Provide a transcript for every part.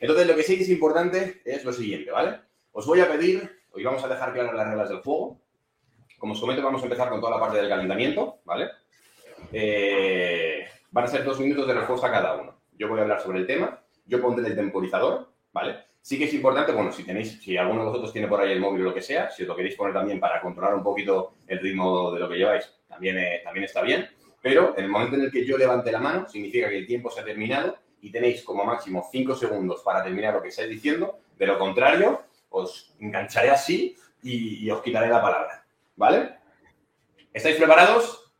Entonces, lo que sí es importante es lo siguiente, ¿vale? Os voy a pedir, hoy vamos a dejar claras las reglas del juego. Como os comento, vamos a empezar con toda la parte del calentamiento, ¿vale? Eh, van a ser dos minutos de respuesta cada uno. Yo voy a hablar sobre el tema, yo pondré el temporizador, ¿vale? Sí que es importante, bueno, si tenéis, si alguno de vosotros tiene por ahí el móvil o lo que sea, si os lo queréis poner también para controlar un poquito el ritmo de lo que lleváis, también, eh, también está bien. Pero en el momento en el que yo levante la mano, significa que el tiempo se ha terminado y tenéis como máximo 5 segundos para terminar lo que estáis diciendo. De lo contrario, os engancharé así y, y os quitaré la palabra. ¿Vale? ¿Estáis preparados?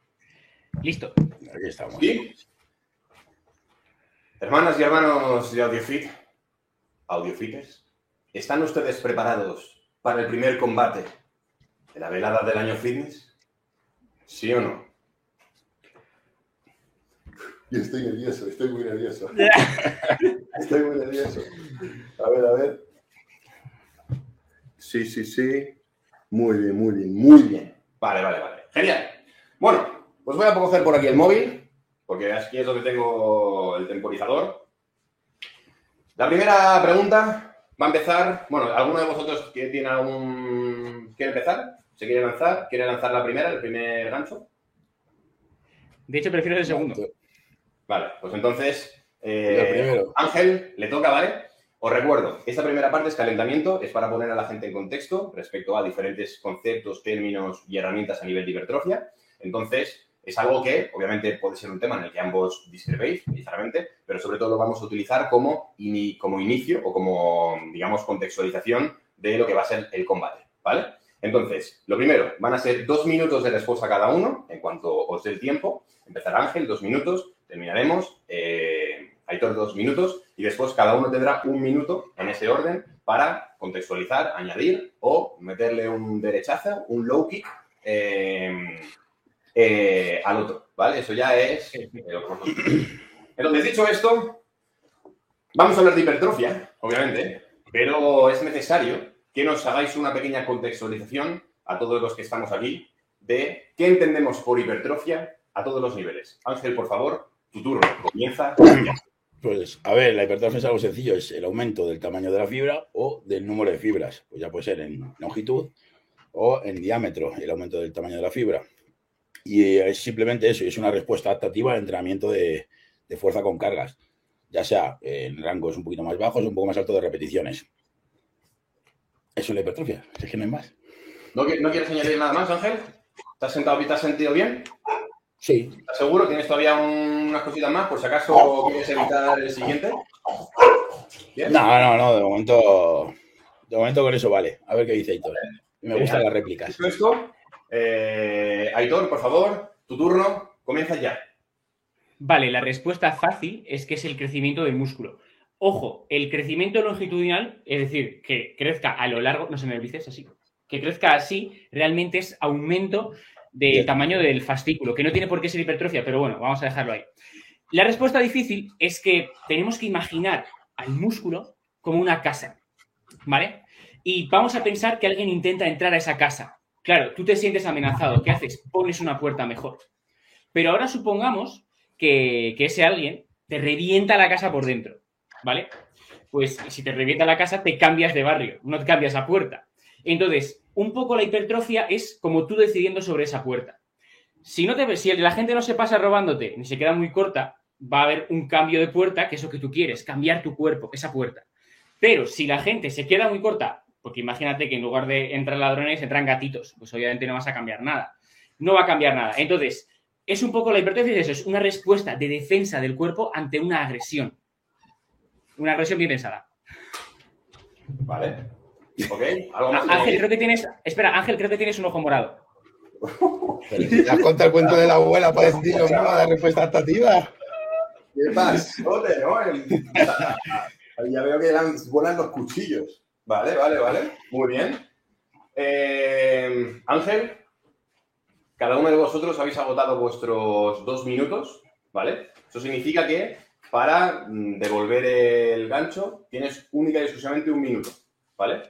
Listo. Aquí estamos. ¿Sí? Hermanas y hermanos de AudioFit, AudioFitters, ¿están ustedes preparados para el primer combate de la velada del año fitness? ¿Sí o no? Yo estoy nervioso, estoy muy nervioso. Estoy muy nervioso. A ver, a ver. Sí, sí, sí. Muy bien, muy bien, muy bien. Vale, vale, vale. Genial. Bueno, pues voy a coger por aquí el móvil, porque aquí es donde tengo el temporizador. La primera pregunta va a empezar. Bueno, ¿alguno de vosotros que tiene algún. quiere empezar? ¿Se quiere lanzar? ¿Quiere lanzar la primera, el primer gancho? De hecho, prefiero el segundo. Vale, pues entonces. eh. Ángel, le toca, ¿vale? Os recuerdo, esta primera parte es calentamiento, es para poner a la gente en contexto respecto a diferentes conceptos, términos y herramientas a nivel de hipertrofia. Entonces, es algo que obviamente puede ser un tema en el que ambos discrepéis, sinceramente, pero sobre todo lo vamos a utilizar como, ini- como inicio o como, digamos, contextualización de lo que va a ser el combate, ¿vale? Entonces, lo primero, van a ser dos minutos de respuesta cada uno, en cuanto os dé el tiempo. Empezará Ángel, dos minutos, terminaremos. eh, Aitor, dos minutos, y después cada uno tendrá un minuto en ese orden para contextualizar, añadir o meterle un derechazo, un low kick eh, eh, al otro, ¿vale? Eso ya es... Entonces, dicho esto, vamos a hablar de hipertrofia, obviamente, pero es necesario que nos hagáis una pequeña contextualización a todos los que estamos aquí de qué entendemos por hipertrofia a todos los niveles. Ángel, por favor, tu turno comienza. Pues, a ver, la hipertrofia es algo sencillo, es el aumento del tamaño de la fibra o del número de fibras. Pues ya puede ser en longitud o en diámetro, el aumento del tamaño de la fibra. Y es simplemente eso, y es una respuesta adaptativa al entrenamiento de, de fuerza con cargas, ya sea en rangos un poquito más bajos o un poco más altos de repeticiones. Eso es la hipertrofia, es que no hay más. ¿No, qui- no quieres añadir nada más, Ángel? ¿Estás sentado y te has sentido bien? Sí, ¿Estás seguro? ¿Tienes todavía un- unas cositas más? Por si acaso quieres evitar el siguiente. ¿Bien? no, no, no, de momento, de momento con eso vale. A ver qué dice Aitor. Me gustan las réplicas. Dicho esto, eh, Aitor, por favor, tu turno, comienza ya. Vale, la respuesta fácil es que es el crecimiento del músculo. Ojo, el crecimiento longitudinal, es decir, que crezca a lo largo, no se me olvides así, que crezca así, realmente es aumento del tamaño del fascículo, que no tiene por qué ser hipertrofia, pero bueno, vamos a dejarlo ahí. La respuesta difícil es que tenemos que imaginar al músculo como una casa, ¿vale? Y vamos a pensar que alguien intenta entrar a esa casa. Claro, tú te sientes amenazado, ¿qué haces? Pones una puerta mejor. Pero ahora supongamos que, que ese alguien te revienta la casa por dentro, ¿vale? Pues si te revienta la casa, te cambias de barrio, no te cambias la puerta. Entonces, un poco la hipertrofia es como tú decidiendo sobre esa puerta. Si, no te, si la gente no se pasa robándote ni se queda muy corta, va a haber un cambio de puerta, que es lo que tú quieres, cambiar tu cuerpo, esa puerta. Pero si la gente se queda muy corta, porque imagínate que en lugar de entrar ladrones entran gatitos, pues obviamente no vas a cambiar nada. No va a cambiar nada. Entonces, es un poco la hipertrofia, es eso, es una respuesta de defensa del cuerpo ante una agresión. Una agresión bien pensada. ¿Vale? ¿Ok? ¿Algo más? Ángel, creo que tienes. Espera, Ángel, creo que tienes un ojo morado. Pero si te has contado el cuento de la abuela para decir lo mismo, la respuesta adaptativa. ¿Qué pasa? ¿no? Ya veo que lan- vuelan los cuchillos. Vale, vale, vale. Muy bien. Eh, Ángel, cada uno de vosotros habéis agotado vuestros dos minutos, ¿vale? Eso significa que para mm, devolver el gancho tienes única y exclusivamente un minuto, ¿vale?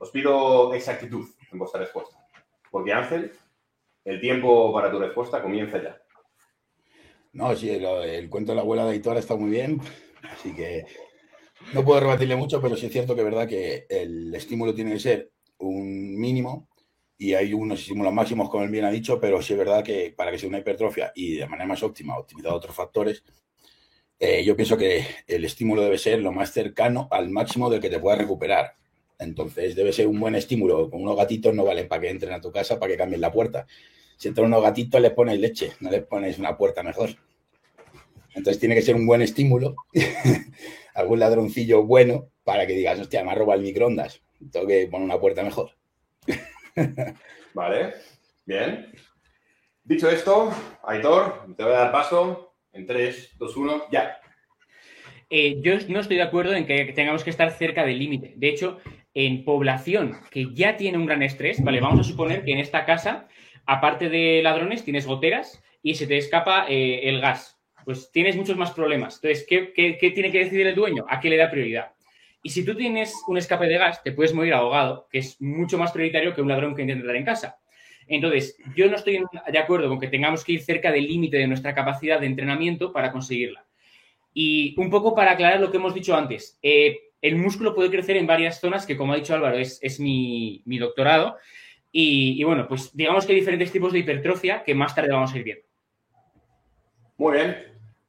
Os pido exactitud en vuestra respuesta. Porque Ángel, el tiempo para tu respuesta comienza ya. No, sí, el, cuento de la abuela de Aitor está muy bien, así que no puedo rebatirle mucho, pero sí es cierto que verdad que el estímulo tiene que ser un mínimo y hay unos estímulos máximos, como él bien ha dicho, pero sí es verdad que para que sea una hipertrofia y de manera más óptima optimizar otros factores, eh, yo pienso que el estímulo debe ser lo más cercano al máximo del que te puedas recuperar. Entonces debe ser un buen estímulo. Con unos gatitos no valen para que entren a tu casa, para que cambien la puerta. Si entran unos gatitos les pones leche, no les pones una puerta mejor. Entonces tiene que ser un buen estímulo, algún ladroncillo bueno para que digas, hostia, me ha robado el microondas, tengo que poner una puerta mejor. Vale, bien. Dicho esto, Aitor, te voy a dar paso en 3, 2, 1, ya. Eh, yo no estoy de acuerdo en que tengamos que estar cerca del límite. De hecho, en población que ya tiene un gran estrés, vale, vamos a suponer que en esta casa, aparte de ladrones, tienes goteras y se te escapa eh, el gas. Pues tienes muchos más problemas. Entonces, ¿qué, qué, qué tiene que decidir el dueño? ¿A qué le da prioridad? Y si tú tienes un escape de gas, te puedes morir ahogado, que es mucho más prioritario que un ladrón que intenta entrar en casa. Entonces, yo no estoy de acuerdo con que tengamos que ir cerca del límite de nuestra capacidad de entrenamiento para conseguirla. Y un poco para aclarar lo que hemos dicho antes, eh, el músculo puede crecer en varias zonas, que como ha dicho Álvaro, es, mi, doctorado. Y, bueno, pues digamos que hay diferentes tipos de hipertrofia que más tarde vamos a ir viendo. Muy bien,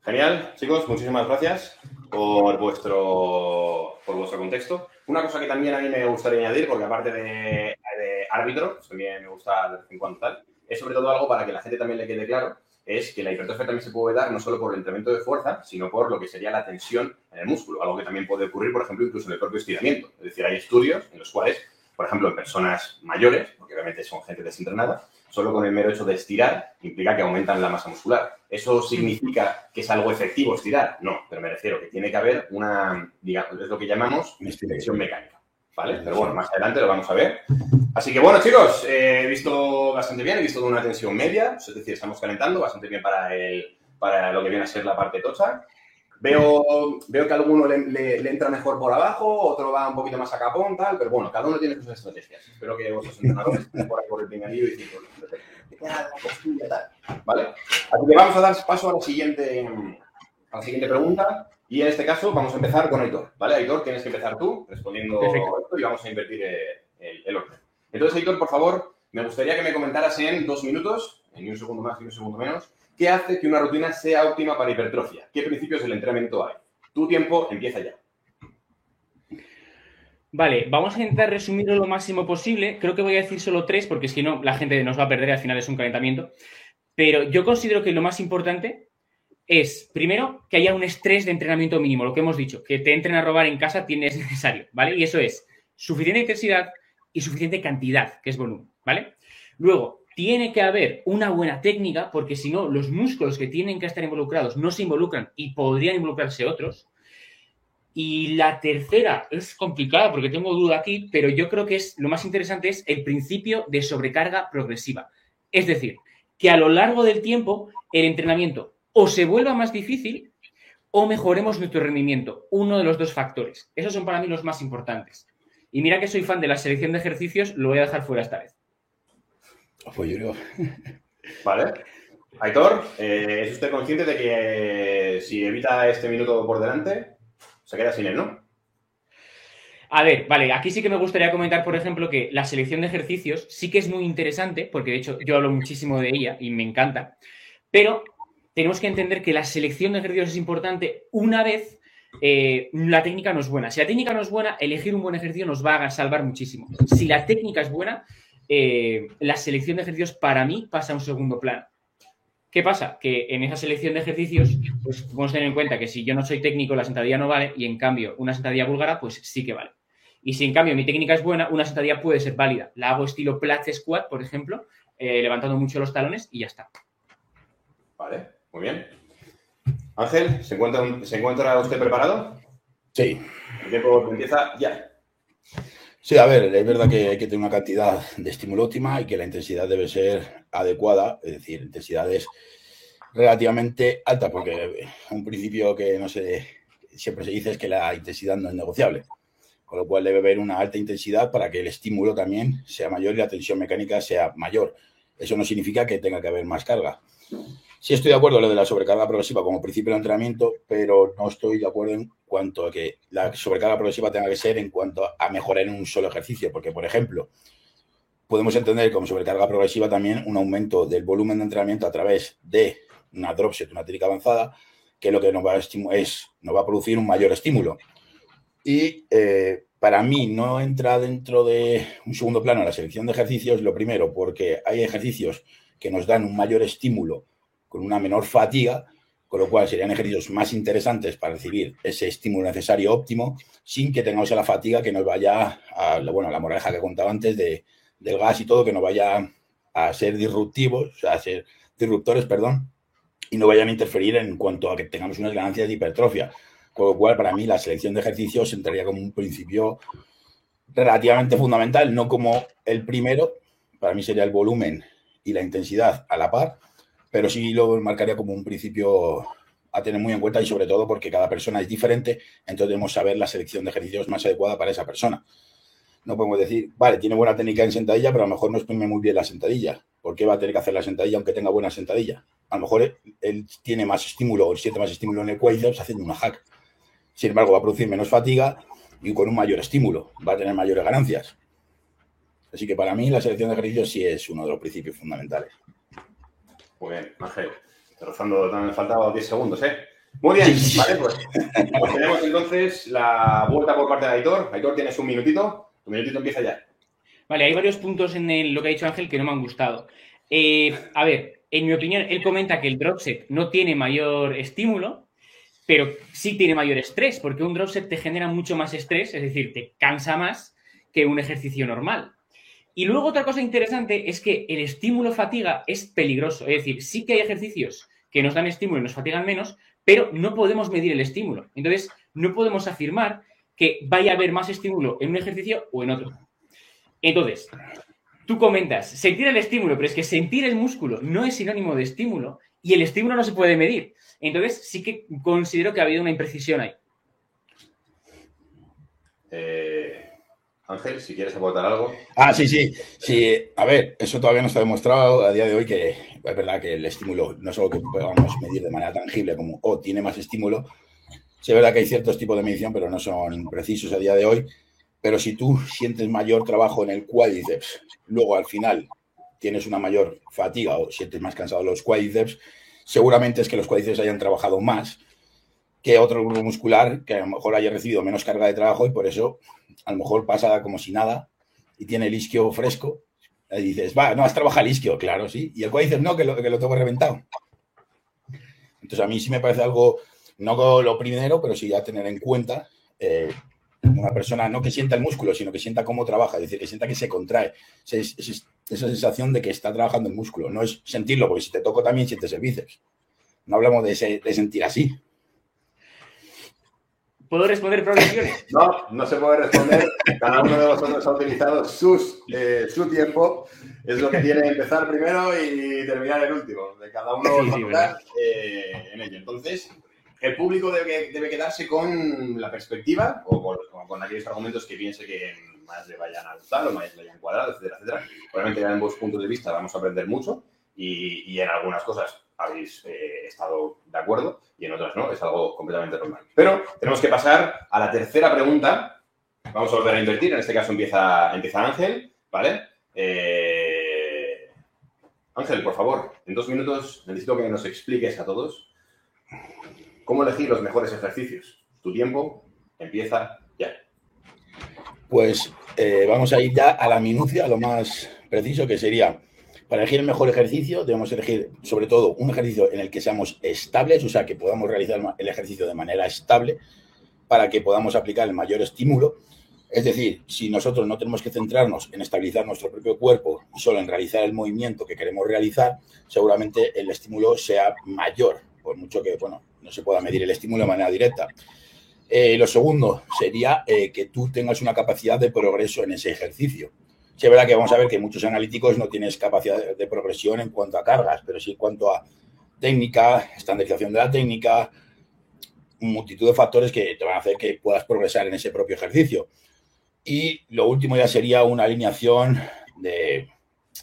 genial, chicos, muchísimas gracias por vuestro, por vuestro contexto. Una cosa que también a mí me gustaría añadir, porque aparte de, de árbitro, pues también me gusta en tal, es sobre todo algo para que la gente también le quede claro, es que la hipertrofia también se puede dar no solo por el entrenamiento de fuerza, sino por lo que sería la tensión en el músculo, algo que también puede ocurrir, por ejemplo, incluso en el propio estiramiento. Es decir, hay estudios en los cuales, por ejemplo, en personas mayores, porque obviamente son gente desentrenada, solo con el mero hecho de estirar implica que aumentan la masa muscular. ¿Eso significa que es algo efectivo estirar? No, pero me refiero que tiene que haber una, digamos, es lo que llamamos tensión mecánica. ¿Vale? Pero bueno, más adelante lo vamos a ver. Así que bueno, chicos, eh, he visto bastante bien, he visto una tensión media, es decir, estamos calentando bastante bien para, el, para lo que viene a ser la parte tocha. Veo, veo que a alguno le, le, le, entra mejor por abajo, otro va un poquito más a capón, tal, pero bueno, cada uno tiene sus estrategias. Espero que vuestros entrenadores estén por ahí por el pinganillo y diciendo, la costilla, tal. ¿Vale? Así que vamos a dar paso a la siguiente, a la siguiente pregunta. Y en este caso vamos a empezar con Aitor, ¿vale? Aitor, tienes que empezar tú respondiendo Perfecto. esto y vamos a invertir el, el orden. Entonces, Aitor, por favor, me gustaría que me comentaras en dos minutos, en un segundo más y un segundo menos, ¿qué hace que una rutina sea óptima para hipertrofia? ¿Qué principios del entrenamiento hay? Tu tiempo empieza ya. Vale, vamos a intentar resumirlo lo máximo posible. Creo que voy a decir solo tres, porque si no, la gente nos va a perder, al final es un calentamiento. Pero yo considero que lo más importante es, primero, que haya un estrés de entrenamiento mínimo, lo que hemos dicho, que te entren a robar en casa tienes necesario, ¿vale? Y eso es suficiente intensidad y suficiente cantidad, que es volumen, ¿vale? Luego, tiene que haber una buena técnica, porque si no, los músculos que tienen que estar involucrados no se involucran y podrían involucrarse otros. Y la tercera es complicada porque tengo duda aquí, pero yo creo que es lo más interesante es el principio de sobrecarga progresiva. Es decir, que a lo largo del tiempo el entrenamiento o se vuelva más difícil o mejoremos nuestro rendimiento. Uno de los dos factores. Esos son para mí los más importantes. Y mira que soy fan de la selección de ejercicios, lo voy a dejar fuera esta vez. Pues yo creo. Vale. Aitor, eh, ¿es usted consciente de que eh, si evita este minuto por delante, se queda sin él, no? A ver, vale, aquí sí que me gustaría comentar, por ejemplo, que la selección de ejercicios sí que es muy interesante, porque de hecho yo hablo muchísimo de ella y me encanta, pero tenemos que entender que la selección de ejercicios es importante una vez eh, la técnica no es buena. Si la técnica no es buena, elegir un buen ejercicio nos va a salvar muchísimo. Si la técnica es buena, eh, la selección de ejercicios para mí pasa a un segundo plano. ¿Qué pasa? Que en esa selección de ejercicios, pues podemos tener en cuenta que si yo no soy técnico, la sentadilla no vale, y en cambio una sentadilla búlgara, pues sí que vale. Y si en cambio mi técnica es buena, una sentadilla puede ser válida. La hago estilo Platz Squat, por ejemplo, eh, levantando mucho los talones y ya está. Vale, muy bien. Ángel, ¿se encuentra, ¿se encuentra usted preparado? Sí. El tiempo empieza ya. Sí, a ver, es verdad que hay que tener una cantidad de estímulo óptima y que la intensidad debe ser adecuada, es decir, intensidades relativamente altas, porque un principio que no sé, siempre se dice es que la intensidad no es negociable, con lo cual debe haber una alta intensidad para que el estímulo también sea mayor y la tensión mecánica sea mayor. Eso no significa que tenga que haber más carga. Sí estoy de acuerdo en lo de la sobrecarga progresiva como principio de entrenamiento, pero no estoy de acuerdo en cuanto a que la sobrecarga progresiva tenga que ser en cuanto a mejorar en un solo ejercicio, porque, por ejemplo, podemos entender como sobrecarga progresiva también un aumento del volumen de entrenamiento a través de una dropset, una técnica avanzada, que lo que nos va a, es, nos va a producir un mayor estímulo. Y eh, para mí no entra dentro de un segundo plano la selección de ejercicios, lo primero, porque hay ejercicios que nos dan un mayor estímulo con una menor fatiga, con lo cual serían ejercicios más interesantes para recibir ese estímulo necesario óptimo sin que tengamos la fatiga que nos vaya a, bueno, la moraleja que contaba antes de, del gas y todo, que nos vaya a ser disruptivos, a ser disruptores, perdón, y no vayan a interferir en cuanto a que tengamos unas ganancias de hipertrofia. Con lo cual, para mí, la selección de ejercicios entraría como un principio relativamente fundamental, no como el primero, para mí sería el volumen y la intensidad a la par, pero sí lo marcaría como un principio a tener muy en cuenta y sobre todo porque cada persona es diferente, entonces debemos saber la selección de ejercicios más adecuada para esa persona. No podemos decir, vale, tiene buena técnica en sentadilla, pero a lo mejor no exprime muy bien la sentadilla. ¿Por qué va a tener que hacer la sentadilla aunque tenga buena sentadilla? A lo mejor él, tiene más estímulo o siente más estímulo en el quadriceps haciendo una hack. Sin embargo, va a producir menos fatiga y con un mayor estímulo. Va a tener mayores ganancias. Así que para mí la selección de ejercicios sí es uno de los principios fundamentales. Muy bien, Ángel. rozando, me faltaba 10 segundos, ¿eh? Muy bien, vale, pues, pues, tenemos entonces la vuelta por parte de Aitor. Aitor, tienes un minutito. Tu minutito empieza ya. Vale, hay varios puntos en lo que ha dicho Ángel que no me han gustado. Eh, a ver, en mi opinión, él comenta que el dropset no tiene mayor estímulo, pero sí tiene mayor estrés, porque un dropset te genera mucho más estrés, es decir, te cansa más que un ejercicio normal. Y luego otra cosa interesante es que el estímulo fatiga es peligroso. Es decir, sí que hay ejercicios que nos dan estímulo y nos fatigan menos, pero no podemos medir el estímulo. Entonces, no podemos afirmar que vaya a haber más estímulo en un ejercicio o en otro. Entonces, tú comentas, sentir el estímulo, pero es que sentir el músculo no es sinónimo de estímulo y el estímulo no se puede medir. Entonces, sí que considero que ha habido una imprecisión ahí. Eh, Ángel, si quieres aportar algo. Ah, sí, sí. Sí, a ver, eso todavía no está demostrado a día de hoy que es verdad que el estímulo no es algo que podamos medir de manera tangible como, oh, tiene más estímulo. Sí, es verdad que hay ciertos tipos de medición, pero no son precisos a día de hoy. Pero si tú sientes mayor trabajo en el cuádriceps, luego al final tienes una mayor fatiga o sientes más cansado los cuádriceps, seguramente es que los cuádriceps hayan trabajado más que otro grupo muscular que a lo mejor haya recibido menos carga de trabajo y por eso a lo mejor pasa como si nada y tiene el isquio fresco. Y dices, va, no, has trabajado el isquio, claro, sí. Y el cuádriceps no, que lo, que lo tengo reventado. Entonces a mí sí me parece algo, no lo primero, pero sí a tener en cuenta eh, una persona no que sienta el músculo, sino que sienta cómo trabaja, es decir, que sienta que se contrae. esa sensación de que está trabajando el músculo. No es sentirlo, porque si te toco también sientes el bíceps. No hablamos de sentir así. ¿Puedo responder progresiones? No, no se puede responder. Cada uno de vosotros ha utilizado sus, eh, su tiempo. Es lo que tiene empezar primero y terminar el último. De cada uno sí, eh, en ello. Entonces, el público debe, debe quedarse con la perspectiva o con, aquellos argumentos que piense que más le vayan a gustar o más le hayan cuadrado, etcétera, etcétera. Obviamente, en ambos puntos de vista vamos a aprender mucho y, y en algunas cosas habéis eh, estado de acuerdo y en otras no, es algo completamente normal. Pero tenemos que pasar a la tercera pregunta. Vamos a volver a invertir, en este caso empieza, empieza Ángel, ¿vale? Eh, Ángel, por favor, en dos minutos necesito que nos expliques a todos ¿Cómo elegir los mejores ejercicios? Tu tiempo empieza ya. Pues eh, vamos a ir ya a la minucia, a lo más preciso que sería, para elegir el mejor ejercicio debemos elegir sobre todo un ejercicio en el que seamos estables, o sea, que podamos realizar el ejercicio de manera estable para que podamos aplicar el mayor estímulo. Es decir, si nosotros no tenemos que centrarnos en estabilizar nuestro propio cuerpo solo en realizar el movimiento que queremos realizar, seguramente el estímulo sea mayor, por mucho que, bueno, no se pueda medir el estímulo de manera directa. Eh, lo segundo sería eh, que tú tengas una capacidad de progreso en ese ejercicio. Sí, es verdad que vamos a ver que muchos analíticos no tienes capacidad de progresión en cuanto a cargas, pero sí en cuanto a técnica, estandarización de la técnica, multitud de factores que te van a hacer que puedas progresar en ese propio ejercicio. Y lo último ya sería una alineación de,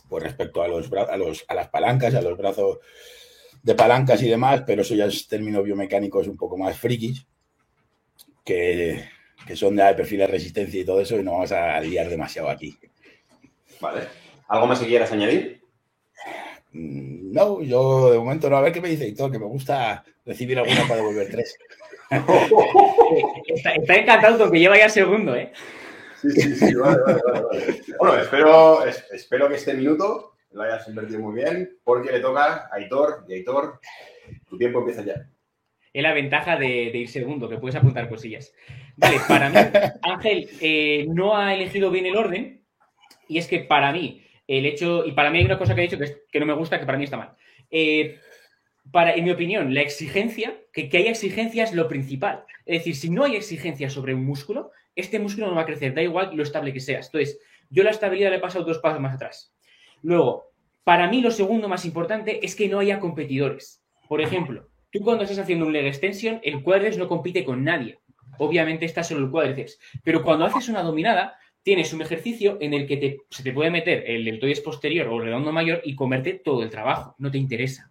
pues respecto a, los, a, los, a las palancas, a los brazos de palancas y demás, pero eso ya es términos biomecánicos un poco más frikis, que, que son de perfiles de resistencia y todo eso, y no vamos a liar demasiado aquí. Vale. ¿Algo más que quieras añadir? Mm, No, yo de momento no. A ver qué me dice Héctor, que me gusta recibir alguna para devolver tres. Está, está encantado porque lleva ya segundo, ¿eh? Sí, sí, sí, vale, vale, vale. vale. Bueno, espero, es- espero que este minuto lo hayas invertido muy bien, porque le toca a Aitor y Aitor, tu tiempo empieza ya. Es la ventaja de, de ir segundo, que puedes apuntar cosillas. Vale, para mí, Ángel eh, no ha elegido bien el orden, y es que para mí, el hecho, y para mí hay una cosa que ha dicho que, es- que no me gusta, que para mí está mal. Eh, para, en mi opinión, la exigencia, que, que haya exigencia es lo principal. Es decir, si no hay exigencia sobre un músculo, este músculo no va a crecer, da igual lo estable que seas. Entonces, yo la estabilidad le he pasado dos pasos más atrás. Luego, para mí lo segundo más importante es que no haya competidores. Por ejemplo, tú cuando estás haciendo un leg extension, el cuádriceps no compite con nadie. Obviamente está solo el cuádriceps. Pero cuando haces una dominada, tienes un ejercicio en el que se te puede meter el deltoides posterior o el redondo mayor y comerte todo el trabajo. No te interesa.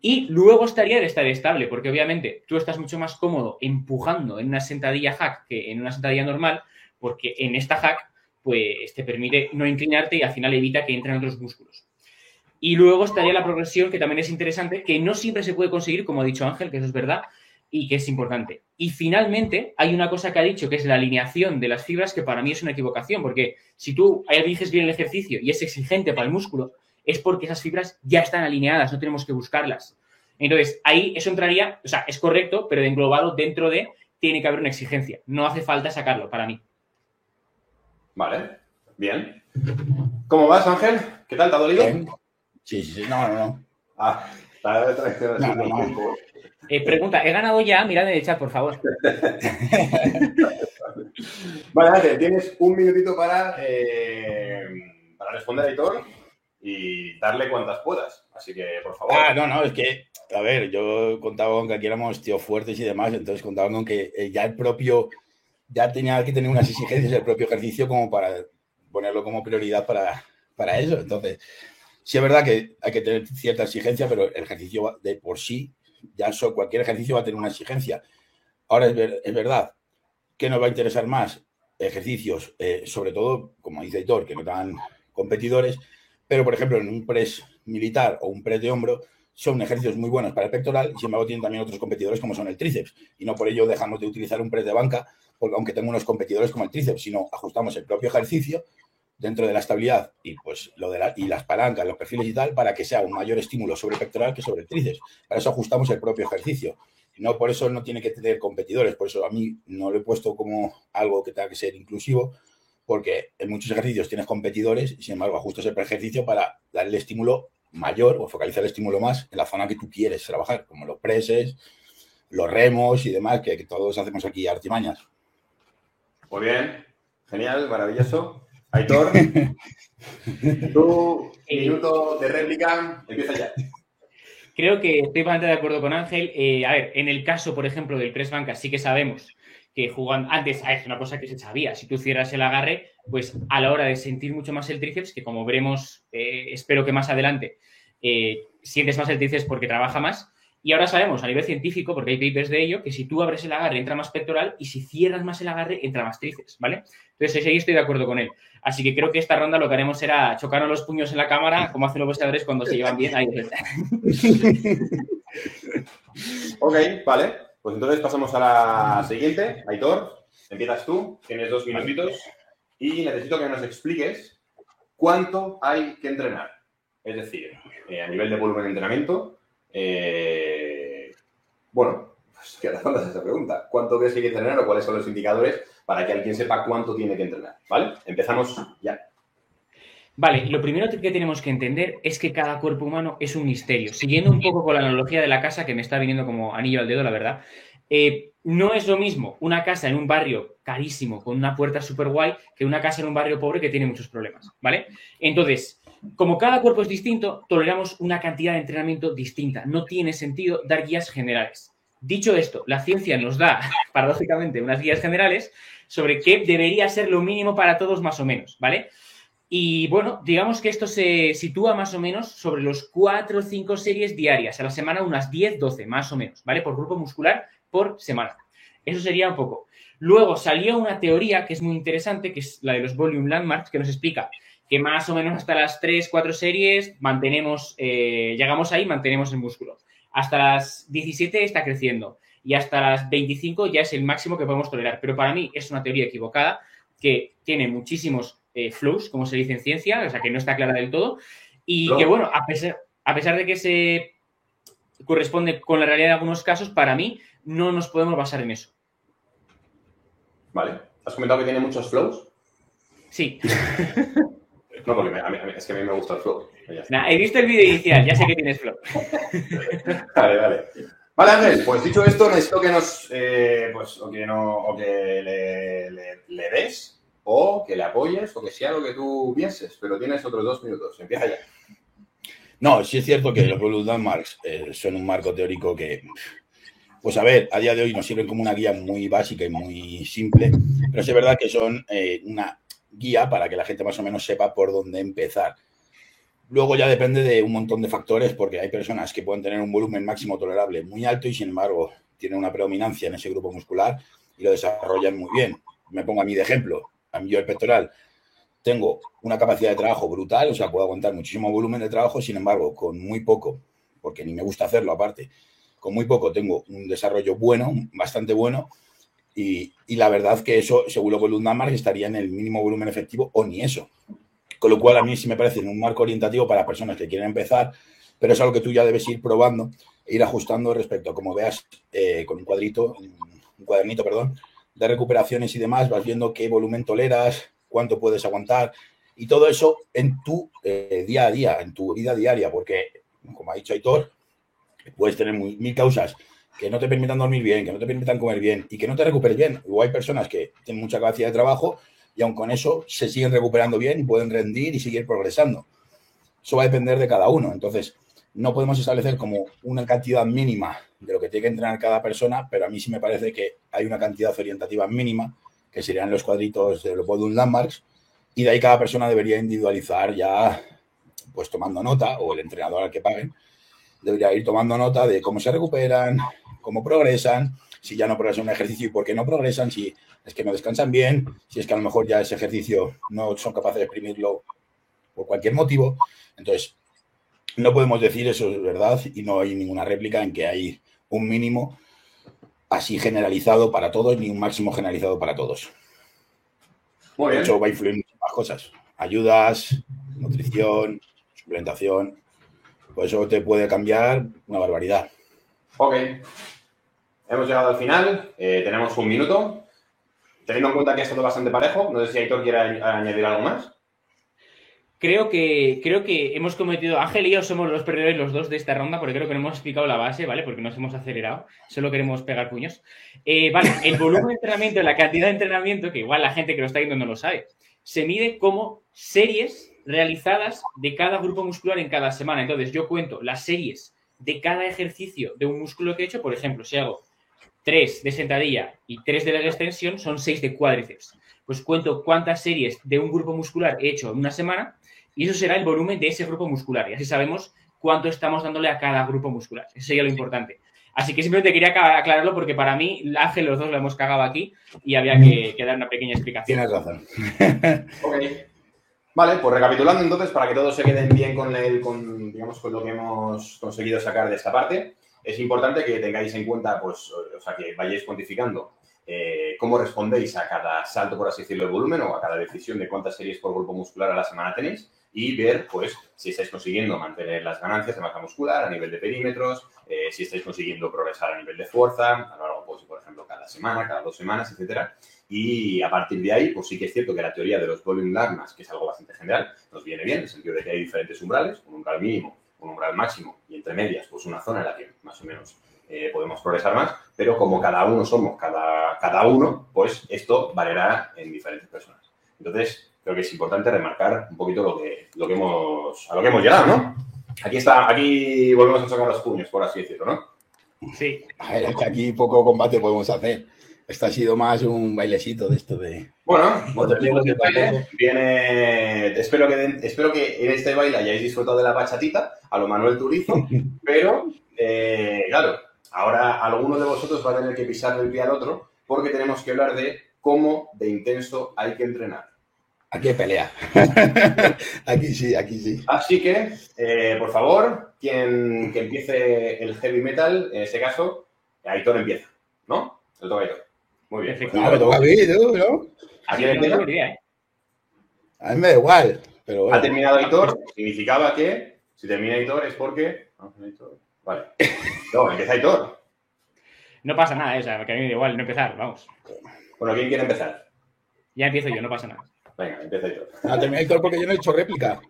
Y luego estaría el estar estable, porque obviamente tú estás mucho más cómodo empujando en una sentadilla hack que en una sentadilla normal, porque en esta hack pues te permite no inclinarte y al final evita que entren otros músculos. Y luego estaría la progresión, que también es interesante, que no siempre se puede conseguir, como ha dicho Ángel, que eso es verdad, y que es importante. Y finalmente, hay una cosa que ha dicho, que es la alineación de las fibras, que para mí es una equivocación, porque si tú eliges bien el ejercicio y es exigente para el músculo, es porque esas fibras ya están alineadas, no tenemos que buscarlas. Entonces, ahí eso entraría, o sea, es correcto, pero englobado dentro de tiene que haber una exigencia. No hace falta sacarlo, para mí. Vale, bien. ¿Cómo vas, Ángel? ¿Qué tal? ¿Te ha dolido? Bien. Sí, sí, sí. No, no, no. Ah, No, no, no. Eh, pregunta, ¿he ganado ya? Mirad en el chat, por favor. Vale, Ángel, tienes un minutito para, eh, para responder a Aitor y darle cuantas puedas. Así que, por favor. Ah, no, no, es que, a ver, yo contaba con que aquí éramos tíos fuertes y demás, entonces contaba con que eh, ya el propio, ya tenía que tener unas exigencias el propio ejercicio como para ponerlo como prioridad para, para eso. Entonces, sí es verdad que hay que tener cierta exigencia, pero el ejercicio de por sí, ya cualquier ejercicio va a tener una exigencia. Ahora es, es verdad que nos va a interesar más ejercicios, eh, sobre todo, como dice Hitor, que no tan competidores, pero por ejemplo en un press militar o un press de hombro son ejercicios muy buenos para el pectoral y sin embargo tienen también otros competidores como son el tríceps y no por ello dejamos de utilizar un press de banca porque aunque tengo unos competidores como el tríceps, sino ajustamos el propio ejercicio dentro de la estabilidad y pues lo de la- y las palancas, los perfiles y tal para que sea un mayor estímulo sobre el pectoral que sobre el tríceps. Para eso ajustamos el propio ejercicio. No por eso no tiene que tener competidores, por eso a mí no lo he puesto como algo que tenga que ser inclusivo, porque en muchos ejercicios tienes competidores y sin embargo ajustas el ejercicio para darle estímulo mayor o focalizar el estímulo más en la zona que tú quieres trabajar, como los preses, los remos y demás, que todos hacemos aquí artimañas. Muy bien, genial, maravilloso. Aitor, tu minuto de réplica empieza ya. Creo que estoy bastante de acuerdo con Ángel. Eh, a ver, en el caso, por ejemplo, del press banca, sí que sabemos que jugando antes, es una cosa que se sabía, si tú cierras el agarre, pues a la hora de sentir mucho más el tríceps, que como veremos, eh, espero que más adelante, eh, sientes más el tríceps porque trabaja más. Y ahora sabemos a nivel científico, porque hay papers de ello, que si tú abres el agarre entra más pectoral y si cierras más el agarre entra más tríceps, ¿vale? Entonces ahí estoy de acuerdo con él. Así que creo que esta ronda lo que haremos será chocarnos los puños en la cámara, como hacen los boxeadores cuando se llevan bien. Ahí, Ok, vale. Pues entonces pasamos a la siguiente. Aitor, empiezas tú, tienes dos minutitos y necesito que nos expliques cuánto hay que entrenar. Es decir, eh, a nivel de volumen de entrenamiento, eh, bueno, pues ¿qué respondas esa pregunta? ¿Cuánto crees que hay que entrenar o cuáles son los indicadores para que alguien sepa cuánto tiene que entrenar? ¿Vale? Empezamos ya. Vale, lo primero que tenemos que entender es que cada cuerpo humano es un misterio. Siguiendo un poco con la analogía de la casa, que me está viniendo como anillo al dedo, la verdad, eh, no es lo mismo una casa en un barrio carísimo con una puerta súper guay que una casa en un barrio pobre que tiene muchos problemas, ¿vale? Entonces, como cada cuerpo es distinto, toleramos una cantidad de entrenamiento distinta. No tiene sentido dar guías generales. Dicho esto, la ciencia nos da, paradójicamente, unas guías generales sobre qué debería ser lo mínimo para todos más o menos, ¿vale? Y bueno, digamos que esto se sitúa más o menos sobre los 4 o 5 series diarias, a la semana unas 10, 12, más o menos, ¿vale? Por grupo muscular por semana. Eso sería un poco. Luego salió una teoría que es muy interesante, que es la de los volume landmarks, que nos explica que más o menos hasta las 3, 4 series mantenemos, eh, llegamos ahí, mantenemos el músculo. Hasta las 17 está creciendo y hasta las 25 ya es el máximo que podemos tolerar. Pero para mí es una teoría equivocada que tiene muchísimos eh, flows, como se dice en ciencia, o sea que no está clara del todo. Y que bueno, a pesar, a pesar de que se corresponde con la realidad en algunos casos, para mí no nos podemos basar en eso. Vale. ¿Has comentado que tiene muchos flows? Sí. No, porque a mí, es que a mí me gusta el flow. he visto el vídeo inicial, ya sé que tienes flow. vale, vale. Vale, Ángel, pues dicho esto, necesito que nos, eh, pues, o que, no, o que le, le, des, o que le apoyes, o que sea lo que tú pienses, pero tienes otros dos minutos. Empieza ya. No, sí es cierto que los Blue Landmarks eh, son un marco teórico que pues a ver, a día de hoy nos sirven como una guía muy básica y muy simple, pero es verdad que son eh, una guía para que la gente más o menos sepa por dónde empezar. Luego ya depende de un montón de factores, porque hay personas que pueden tener un volumen máximo tolerable muy alto y sin embargo tienen una predominancia en ese grupo muscular y lo desarrollan muy bien. Me pongo a mí de ejemplo, a mí yo el pectoral tengo una capacidad de trabajo brutal, o sea, puedo aguantar muchísimo volumen de trabajo, sin embargo, con muy poco, porque ni me gusta hacerlo aparte, con muy poco tengo un desarrollo bueno, bastante bueno, y, la verdad que eso, según lo que Lundamar, estaría en el mínimo volumen efectivo o ni eso. Con lo cual, a mí sí me parece un marco orientativo para personas que quieren empezar, pero es algo que tú ya debes ir probando e ir ajustando respecto a como veas eh, con un cuadrito, un cuadernito, perdón, de recuperaciones y demás, vas viendo qué volumen toleras, cuánto puedes aguantar y todo eso en tu eh, día a día, en tu vida diaria, porque, como ha dicho Aitor, puedes tener mil causas que no te permitan dormir bien, que no te permitan comer bien y que no te recuperes bien. O hay personas que tienen mucha capacidad de trabajo y aun con eso se siguen recuperando bien y pueden rendir y seguir progresando. Eso va a depender de cada uno. Entonces, no podemos establecer como una cantidad mínima de lo que tiene que entrenar cada persona, pero a mí sí me parece que hay una cantidad orientativa mínima, que serían los cuadritos de los Bodum Landmarks, y de ahí cada persona debería individualizar ya, pues tomando nota, o el entrenador al que paguen, debería ir tomando nota de cómo se recuperan, cómo progresan, si ya no progresan un ejercicio y por qué no progresan, si es que no descansan bien, si es que a lo mejor ya ese ejercicio no son capaces de exprimirlo por cualquier motivo. Entonces, no podemos decir eso es verdad y no hay ninguna réplica en que hay un mínimo así generalizado para todos ni un máximo generalizado para todos. De hecho, va a influir muchas más cosas. Ayudas, nutrición, suplementación, pues eso te puede cambiar una barbaridad. Ok. Hemos llegado al final. Eh, tenemos un minuto. Teniendo en cuenta que ha estado bastante parejo, no sé si Aitor quiere añadir algo más. Creo que, creo que hemos cometido. Ángel y yo somos los perdedores los dos de esta ronda, porque creo que no hemos explicado la base, ¿vale? Porque nos hemos acelerado. Solo queremos pegar puños. Eh, vale, el volumen de entrenamiento, la cantidad de entrenamiento, que igual la gente que lo está viendo no lo sabe, se mide como series realizadas de cada grupo muscular en cada semana. Entonces, yo cuento las series de cada ejercicio de un músculo que he hecho. Por ejemplo, si hago tres de sentadilla y tres de la extensión, son seis de cuádriceps. Pues cuento cuántas series de un grupo muscular he hecho en una semana y eso será el volumen de ese grupo muscular. Y así sabemos cuánto estamos dándole a cada grupo muscular. Eso sería lo importante. Así que simplemente quería aclararlo porque para mí, Ángel, los dos lo hemos cagado aquí y había que, dar una pequeña explicación. Tienes razón. Vale, pues recapitulando entonces, para que todos se queden bien con, el, con, digamos, con lo que hemos conseguido sacar de esta parte, es importante que tengáis en cuenta, pues, o sea, que vayáis cuantificando eh, cómo respondéis a cada salto, por así decirlo, de volumen o a cada decisión de cuántas series por grupo muscular a la semana tenéis y ver, pues, si estáis consiguiendo mantener las ganancias de masa muscular a nivel de perímetros, eh, si estáis consiguiendo progresar a nivel de fuerza, a lo largo, pues, por ejemplo, cada semana, cada dos semanas, etcétera. Y a partir de ahí, pues sí que es cierto que la teoría de los volume lagmas, que es algo bastante general, nos viene bien, en el sentido de que hay diferentes umbrales, un umbral mínimo, un umbral máximo y entre medias, pues una zona en la que más o menos eh, podemos progresar más, pero como cada uno somos cada, cada uno, pues esto variará en diferentes personas. Entonces, creo que es importante remarcar un poquito lo que, lo que hemos, a lo que hemos llegado, ¿no? Aquí está, aquí volvemos a sacar los puños, por así decirlo, ¿no? Sí. A ver, es que aquí poco combate podemos hacer. Esta ha sido más un bailecito de esto de. Bueno, de el baile viene. Espero que, espero que en este baile hayáis disfrutado de la bachatita, a lo Manuel Turizo, pero, eh, claro, ahora alguno de vosotros va a tener que pisarle el pie al otro porque tenemos que hablar de cómo de intenso hay que entrenar. Aquí hay pelea. aquí sí, aquí sí. Así que, eh, por favor, quien que empiece el heavy metal, en este caso, Aitor empieza, ¿no? Le toca Aitor. Muy bien. Perfecto. No, me toca a mí, tú, ¿no? ¿A quién ¿eh? A mí me da igual. Pero Ha bueno. terminado Aitor, significaba que si termina Aitor es porque. Ah. Vale. No, empieza Aitor. No pasa nada, ¿eh? o sea, que a mí me da igual no empezar, vamos. Bueno, ¿quién quiere empezar? Ya empiezo yo, no pasa nada. Venga, empieza Aitor. A terminar Héctor, porque yo no he hecho réplica.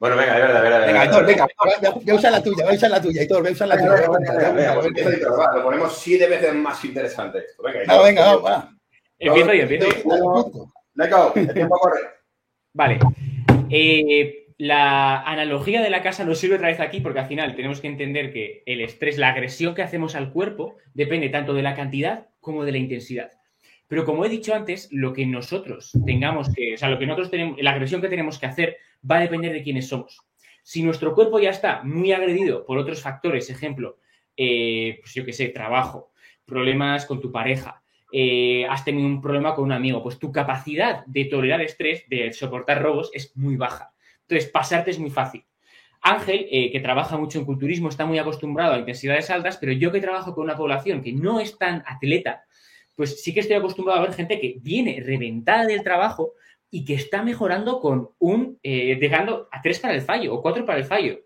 Bueno, venga, de verdad, de verdad. Venga. Héctor, venga. Voy a- usar la tuya, voy a usar la tuya, voy a usar la Venga, tuya. pues empieza Aitor, lo ponemos siete veces más interesante esto. Venga, venga, Aitor. venga, vamos, va. Empiezo yo, empiezo yo. Leco, el tiempo corre. Vale. Eh, la analogía de la casa nos sirve otra vez aquí porque al final tenemos que entender que el estrés, la agresión que hacemos al cuerpo, depende tanto de la cantidad como de la intensidad. Pero como he dicho antes, lo que nosotros tengamos que, o sea, lo que nosotros tenemos, la agresión que tenemos que hacer va a depender de quiénes somos. Si nuestro cuerpo ya está muy agredido por otros factores, ejemplo, eh, pues yo qué sé, trabajo, problemas con tu pareja, eh, has tenido un problema con un amigo, pues tu capacidad de tolerar estrés, de soportar robos, es muy baja. Entonces, pasarte es muy fácil. Ángel, eh, que trabaja mucho en culturismo, está muy acostumbrado a intensidades altas, pero yo que trabajo con una población que no es tan atleta, pues sí que estoy acostumbrado a ver gente que viene reventada del trabajo y que está mejorando con un, eh, llegando a 3 para el fallo o 4 para el fallo.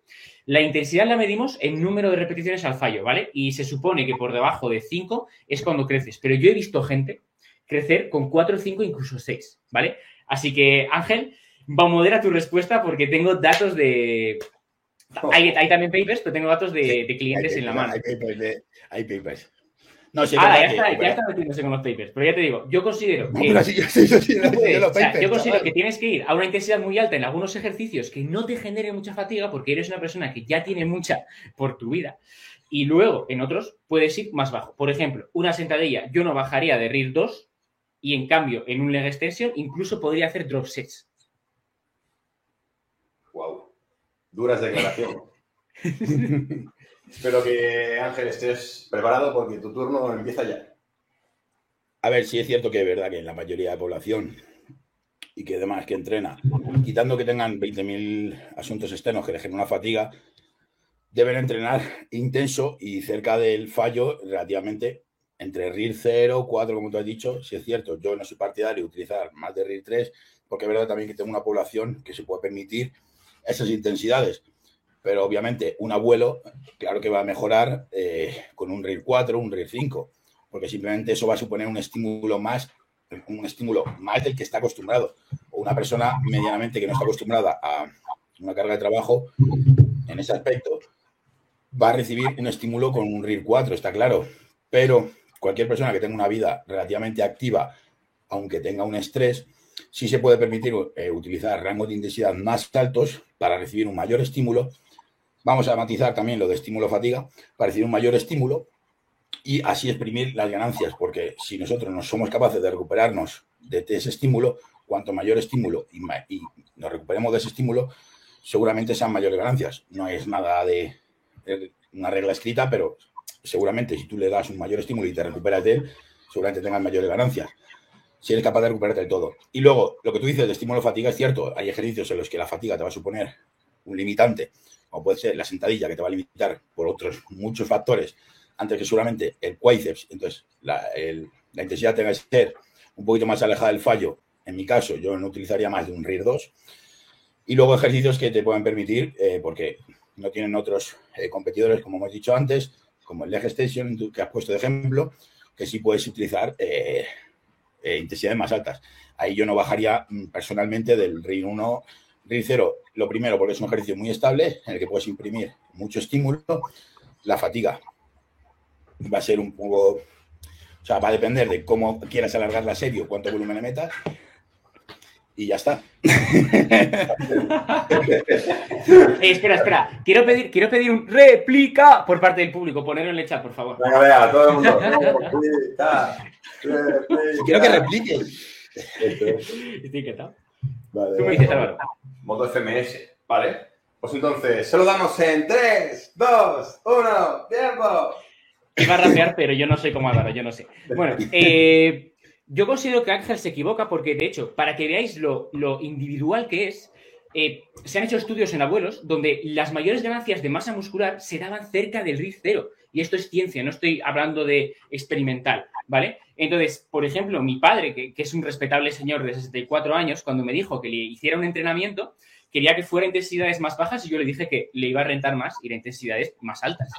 La intensidad la medimos en número de repeticiones al fallo, ¿vale? Y se supone que por debajo de 5 es cuando creces. Pero yo he visto gente crecer con 4, 5, incluso 6, ¿vale? Así que, Ángel, va a modera tu respuesta porque tengo datos de... Hay, hay también papers, pero tengo datos de, de clientes en la mano. Hay papers, de- hay papers. No, sí, Ah, verdad ya está, es ya está metiéndose con los papers. Pero ya te digo, yo considero que... yo considero que tienes que ir a una intensidad muy alta en algunos ejercicios que no te generen mucha fatiga porque eres una persona que ya tiene mucha por tu vida. Y luego en otros puedes ir más bajo. Por ejemplo, una sentadilla yo no bajaría de RIR 2 y en cambio en un leg extension incluso podría hacer drop sets. Wow. Duras declaraciones. Espero que Ángel estés preparado porque tu turno empieza ya. A ver, sí es cierto que es verdad que en la mayoría de la población y que además que entrena, quitando que tengan 20.000 asuntos externos que dejen una fatiga, deben entrenar intenso y cerca del fallo relativamente entre RIR 0, 4, como tú has dicho, si es cierto, yo no soy partidario de utilizar más de RIR 3, porque es verdad también que tengo una población que se puede permitir esas intensidades. Pero obviamente un abuelo, claro que va a mejorar eh, con un RIR 4, un RIR 5, porque simplemente eso va a suponer un estímulo más, un estímulo más del que está acostumbrado. O una persona medianamente que no está acostumbrada a una carga de trabajo en ese aspecto, va a recibir un estímulo con un RIR 4, está claro. Pero cualquier persona que tenga una vida relativamente activa, aunque tenga un estrés, sí se puede permitir eh, utilizar rangos de intensidad más altos para recibir un mayor estímulo. Vamos a matizar también lo de estímulo-fatiga para recibir un mayor estímulo y así exprimir las ganancias, porque si nosotros no somos capaces de recuperarnos de ese estímulo, cuanto mayor estímulo y, ma- nos recuperemos de ese estímulo, seguramente sean mayores ganancias. No es nada de, de una regla escrita, pero seguramente si tú le das un mayor estímulo y te recuperas de él, seguramente tengas mayores ganancias. Si eres capaz de recuperarte del todo. Y luego, lo que tú dices de estímulo-fatiga es cierto. Hay ejercicios en los que la fatiga te va a suponer un limitante, como puede ser la sentadilla, que te va a limitar por otros muchos factores, antes que seguramente el cuádriceps. Entonces, la, la intensidad tenga que ser un poquito más alejada del fallo. En mi caso, yo no utilizaría más de un RIR 2. Y luego ejercicios que te puedan permitir, eh, porque no tienen otros eh, competidores, como hemos dicho antes, como el leg extension que has puesto de ejemplo, que sí puedes utilizar eh, intensidades más altas. Ahí yo no bajaría mm, personalmente del RIR 1, RIR 0. Lo primero, porque es un ejercicio muy estable, en el que puedes imprimir mucho estímulo. La fatiga va a ser un poco, o sea, va a depender de cómo quieras alargar la serie o cuánto volumen le metas. y ya está. Eh, espera, espera. Quiero pedir, quiero pedir un réplica por parte del público. Ponerlo en el chat, por favor. Venga, vea, todo el mundo. Replica, replica. Quiero que repliques. Estoy encantado. Vale, Tú me dices, Álvaro. Modo FMS, ¿vale? Pues entonces, se lo damos en 3, 2, 1, tiempo. Iba a rapear, pero yo no sé cómo Álvaro, yo no sé. Bueno, eh, yo considero que Ángel se equivoca porque, de hecho, para que veáis lo, lo individual que es, eh, se han hecho estudios en abuelos donde las mayores ganancias de masa muscular se daban cerca del RIF cero. Y esto es ciencia, no estoy hablando de experimental, ¿vale? Entonces, por ejemplo, mi padre, que, es un respetable señor de 64 años, cuando me dijo que le hiciera un entrenamiento, quería que fuera intensidades más bajas y yo le dije que le iba a rentar más ir a intensidades más altas.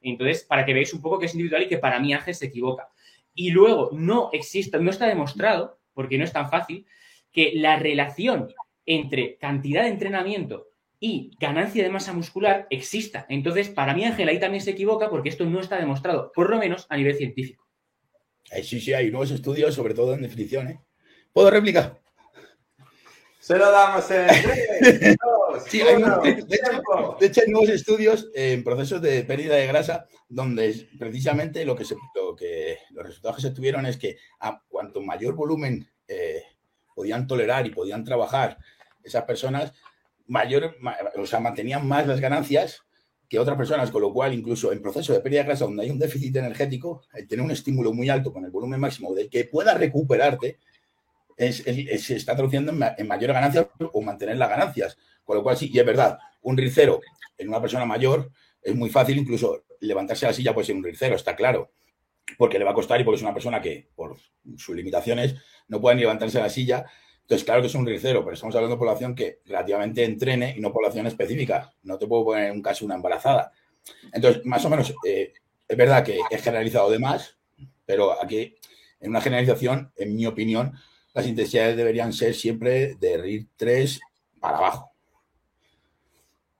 Entonces, para que veáis un poco que es individual y que para mí Ángel se equivoca. Y luego, no existe, no está demostrado, porque no es tan fácil, que la relación entre cantidad de entrenamiento y ganancia de masa muscular exista. Entonces, para mí Ángel ahí también se equivoca porque esto no está demostrado, por lo menos a nivel científico. Eh, sí, sí, hay nuevos estudios, sobre todo en definición. ¿eh? ¿Puedo replicar? Se lo damos en 3, 2, Sí, hay 1, nuevos- de, hecho, tiempo. de hecho, hay nuevos estudios en procesos de pérdida de grasa donde precisamente lo que, se, lo que los resultados que se tuvieron es que a cuanto mayor volumen eh, podían tolerar y podían trabajar esas personas, mayor, ma- o sea, mantenían más las ganancias que otras personas, con lo cual incluso en proceso de pérdida de grasa donde hay un déficit energético, el tener un estímulo muy alto con el volumen máximo del que pueda recuperarte, es, se está traduciendo en, ma- en mayor ganancias o mantener las ganancias. Con lo cual, sí, y es verdad, un ricero en una persona mayor es muy fácil, incluso levantarse la silla puede ser un ricero, está claro, porque le va a costar y porque es una persona que, por sus limitaciones, no puede ni levantarse de la silla. Entonces, claro que es un ricero, pero estamos hablando de población que relativamente entrene y no población específica. No te puedo poner en un caso una embarazada. Entonces, más o menos, eh, es verdad que es generalizado de más, pero aquí, en una generalización, en mi opinión, las intensidades deberían ser siempre de RIR 3 para abajo.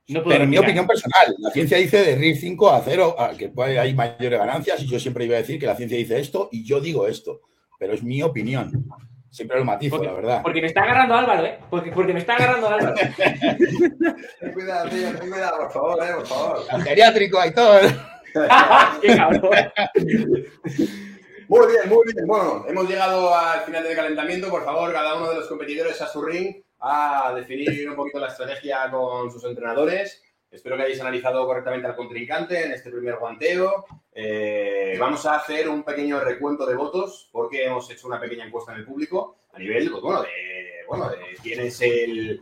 No Pero en mi opinión personal, la ciencia dice de RIR 5 a 0, a que hay mayores ganancias, y yo siempre iba a decir que la ciencia dice esto y yo digo esto, pero es mi opinión. Siempre lo matizo, Porque, la verdad. porque me está agarrando Álvaro, ¿eh? Porque, porque me está agarrando Álvaro. Ten cuidado, tío, ten cuidado, por favor, eh, por favor. Al geriátrico, Aitor. ¡Qué cabrón! Muy bien, muy bien. Bueno, hemos llegado al final del calentamiento. Por favor, cada uno de los competidores a su ring a definir un poquito la estrategia con sus entrenadores. Espero que hayáis analizado correctamente al contrincante en este primer guanteo. Eh, vamos a hacer un pequeño recuento de votos porque hemos hecho una pequeña encuesta en el público a nivel, pues, bueno, de, bueno, de quién es el,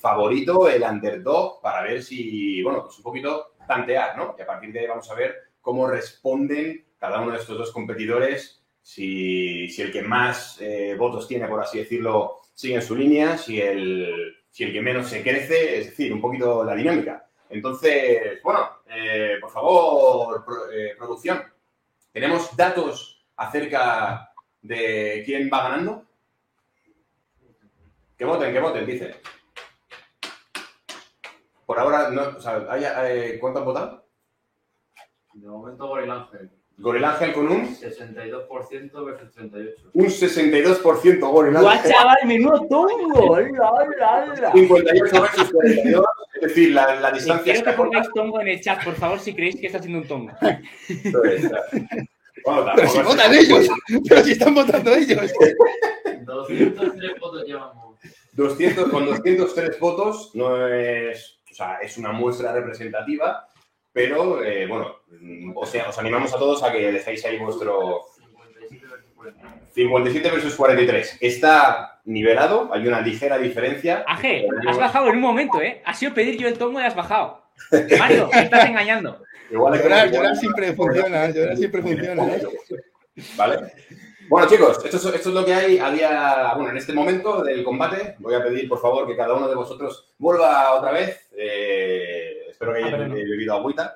favorito, el underdog, para ver si, bueno, pues un poquito tantear, ¿no? Y a partir de ahí vamos a ver cómo responden cada uno de estos dos competidores, si, si el que más eh, votos tiene, por así decirlo, sigue en su línea, si el, si el que menos se crece, es decir, un poquito la dinámica. Entonces, bueno, eh, por favor, pro- eh, producción, ¿tenemos datos acerca de quién va ganando? Que voten, que voten, dice. Por ahora, no, o sea, ¿hay, eh, ¿cuánto han votado? De momento Goril Ángel, Goril Ángel con un, 62% versus 38%. un 62% Goril ¡Guau, Ángel. chaval! ¡Menudo tongo! ¡Hola, hola, hola! 58 versus 42, es decir, la, la distancia Quiero que pongáis tongo en el chat, por favor, si creéis que está haciendo un tongo. Bueno, Pero si votan ellos, pero si están votando ellos. 203 votos llevamos. 200, con 203 votos no es, o sea, es una muestra representativa, pero eh, bueno, o sea, os animamos a todos a que dejéis ahí vuestro 57 versus 40. 57 versus 43. Está nivelado, hay una ligera diferencia. Aje, has bajado en un momento, ¿eh? Ha sido pedir yo el tongo y has bajado. Mario, me estás engañando. Igual hay que- Llorar, llorar siempre funciona, llorar siempre funciona. ¿eh? ¿Vale? Bueno, chicos, esto es, esto es lo que hay a día, bueno, en este momento del combate. Voy a pedir, por favor, que cada uno de vosotros vuelva otra vez. Eh, espero que Ah, no. bebido agüita.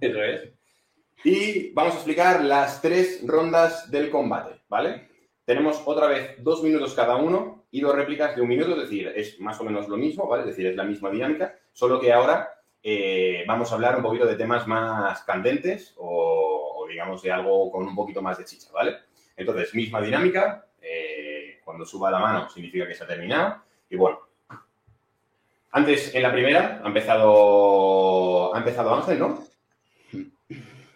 Eso es. Y vamos a explicar las tres rondas del combate, ¿vale? Tenemos otra vez dos minutos cada uno y dos réplicas de un minuto, es decir, es más o menos lo mismo, ¿vale? Es decir, es la misma dinámica, solo que ahora eh, vamos a hablar un poquito de temas más candentes o, digamos de algo con un poquito más de chicha, ¿vale? Entonces, misma dinámica, eh, Cuando suba la mano significa que se ha terminado. Y bueno. Antes, en la primera, ha empezado, ha empezado Ángel, ¿no?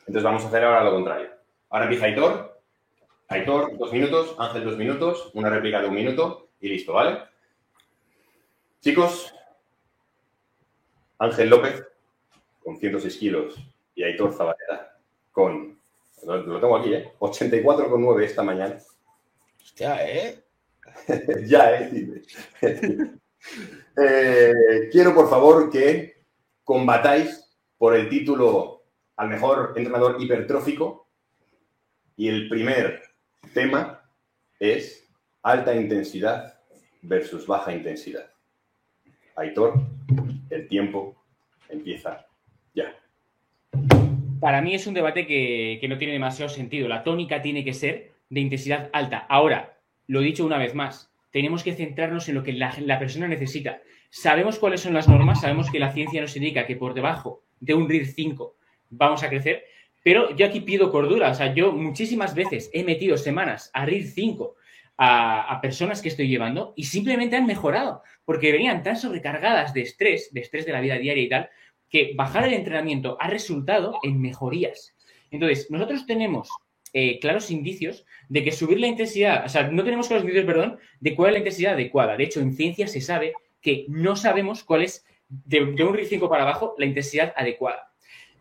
Entonces vamos a hacer ahora lo contrario. Ahora empieza Aitor. Aitor, dos minutos. Ángel, dos minutos. Una réplica de un minuto. Y listo, ¿vale? Chicos, Ángel López, con 106 kilos, y Aitor Zabaleta, con, lo, tengo aquí, ¿eh? 84,9 esta mañana. Hostia, ¿eh? ya, ¿eh? Eh, quiero, por favor, que combatáis por el título al mejor entrenador hipertrófico. Y el primer tema es alta intensidad versus baja intensidad. Aitor, el tiempo empieza ya. Para mí es un debate que, que no tiene demasiado sentido. La tónica tiene que ser de intensidad alta. Ahora, lo he dicho una vez más, tenemos que centrarnos en lo que la, la persona necesita. Sabemos cuáles son las normas, sabemos que la ciencia nos indica que por debajo de un RIR 5 vamos a crecer, pero yo aquí pido cordura. O sea, yo muchísimas veces he metido semanas a RIR 5 a, personas que estoy llevando y simplemente han mejorado, porque venían tan sobrecargadas de estrés, de estrés de la vida diaria y tal, que bajar el entrenamiento ha resultado en mejorías. Entonces, nosotros tenemos eh, claros indicios de que subir la intensidad, o sea, no tenemos claros indicios, perdón, de cuál es la intensidad adecuada. De hecho, en ciencia se sabe que no sabemos cuál es, de, de un RIR 5 para abajo, la intensidad adecuada.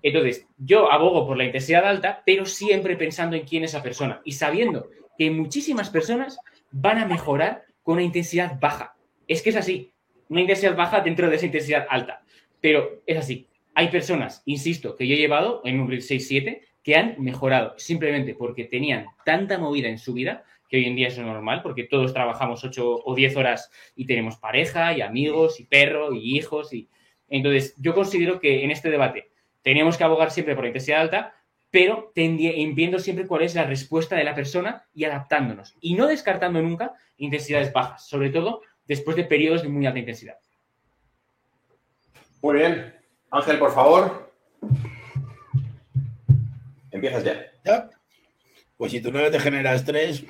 Entonces, yo abogo por la intensidad alta, pero siempre pensando en quién es esa persona y sabiendo que muchísimas personas van a mejorar con una intensidad baja. Es que es así, una intensidad baja dentro de esa intensidad alta, pero es así. Hay personas, insisto, que yo he llevado en un RIR 6-7 que han mejorado simplemente porque tenían tanta movida en su vida que hoy en día es normal, porque todos trabajamos 8 o 10 horas y tenemos pareja y amigos y perro y hijos. y Entonces, yo considero que en este debate tenemos que abogar siempre por la intensidad alta, pero viendo siempre cuál es la respuesta de la persona y adaptándonos. Y no descartando nunca intensidades bajas, sobre todo después de periodos de muy alta intensidad. Muy bien. Ángel, por favor. Empiezas ya. ¿Ya? Pues si tu novio te genera estrés,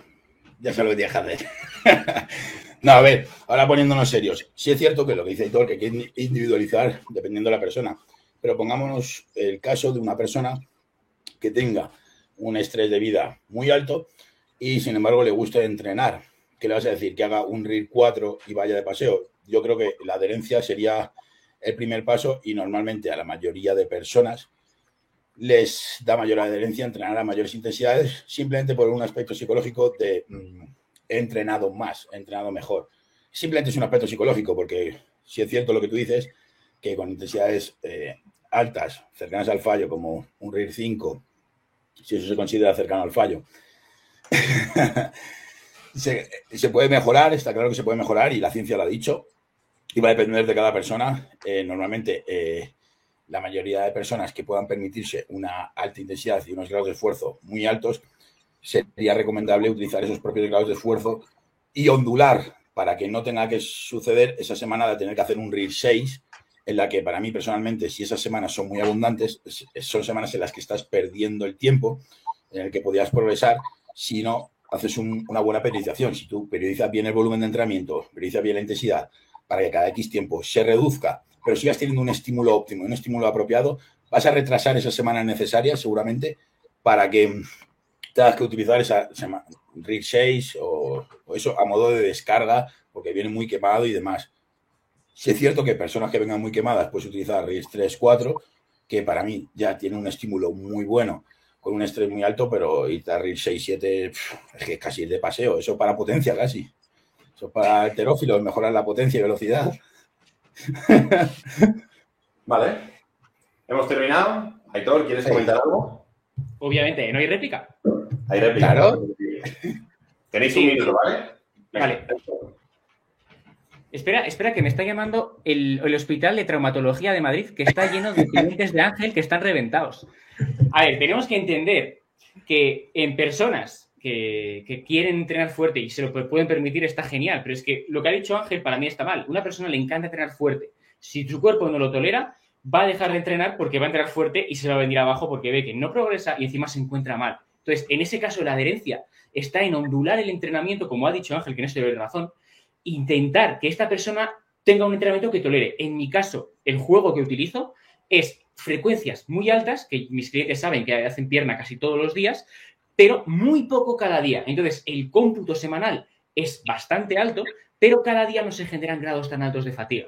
ya sabes lo que tienes que hacer. no, a ver, ahora poniéndonos serios. Sí es cierto que lo que dice Hitor, que hay que individualizar dependiendo de la persona. Pero pongámonos el caso de una persona que tenga un estrés de vida muy alto y sin embargo le guste entrenar. ¿Qué le vas a decir? Que haga un RIR 4 y vaya de paseo. Yo creo que la adherencia sería el primer paso y normalmente a la mayoría de personas les da mayor adherencia entrenar a mayores intensidades simplemente por un aspecto psicológico de mm, entrenado más, entrenado mejor. Simplemente es un aspecto psicológico porque si es cierto lo que tú dices, que con intensidades eh, altas, cercanas al fallo, como un RIR 5, si eso se considera cercano al fallo, se, puede mejorar, está claro que se puede mejorar y la ciencia lo ha dicho, y va a depender de cada persona. Eh, normalmente, eh, la mayoría de personas que puedan permitirse una alta intensidad y unos grados de esfuerzo muy altos, sería recomendable utilizar esos propios grados de esfuerzo y ondular para que no tenga que suceder esa semana de tener que hacer un RIR 6, en la que para mí personalmente, si esas semanas son muy abundantes, es- son semanas en las que estás perdiendo el tiempo, en el que podías progresar, si no haces un- una buena periodización. Si tú periodizas bien el volumen de entrenamiento, periodizas bien la intensidad, para que cada X tiempo se reduzca, pero sigas teniendo un estímulo óptimo, un estímulo apropiado, vas a retrasar esas semanas necesarias seguramente para que tengas que utilizar esa semana, RIG 6 o, o eso a modo de descarga porque viene muy quemado y demás. Si es cierto que personas que vengan muy quemadas puedes utilizar RIG 3, 4, que para mí ya tiene un estímulo muy bueno con un estrés muy alto, pero irte a RIG 6, 7 pf, es que es casi de paseo, eso para potencia casi. Eso para heterófilos, mejorar la potencia y velocidad. Vale. Hemos terminado. Aitor, ¿quieres Sí. comentar algo? Obviamente, no hay réplica. Hay réplica. Claro. Tenéis Sí. un minuto, ¿vale? Vale. Espera, espera, que me está llamando el, Hospital de Traumatología de Madrid, que está lleno de clientes de Ángel que están reventados. A ver, tenemos que entender que en personas que, que quieren entrenar fuerte y se lo pu- pueden permitir está genial, pero es que lo que ha dicho Ángel para mí está mal. Una persona le encanta entrenar fuerte. Si su cuerpo no lo tolera, va a dejar de entrenar porque va a entrenar fuerte y se va a venir abajo porque ve que no progresa y encima se encuentra mal. Entonces, en ese caso, la adherencia está en ondular el entrenamiento, como ha dicho Ángel, que no se le razón, intentar que esta persona tenga un entrenamiento que tolere. En mi caso, el juego que utilizo es frecuencias muy altas, que mis clientes saben que hacen pierna casi todos los días, pero muy poco cada día. Entonces, el cómputo semanal es bastante alto, pero cada día no se generan grados tan altos de fatiga.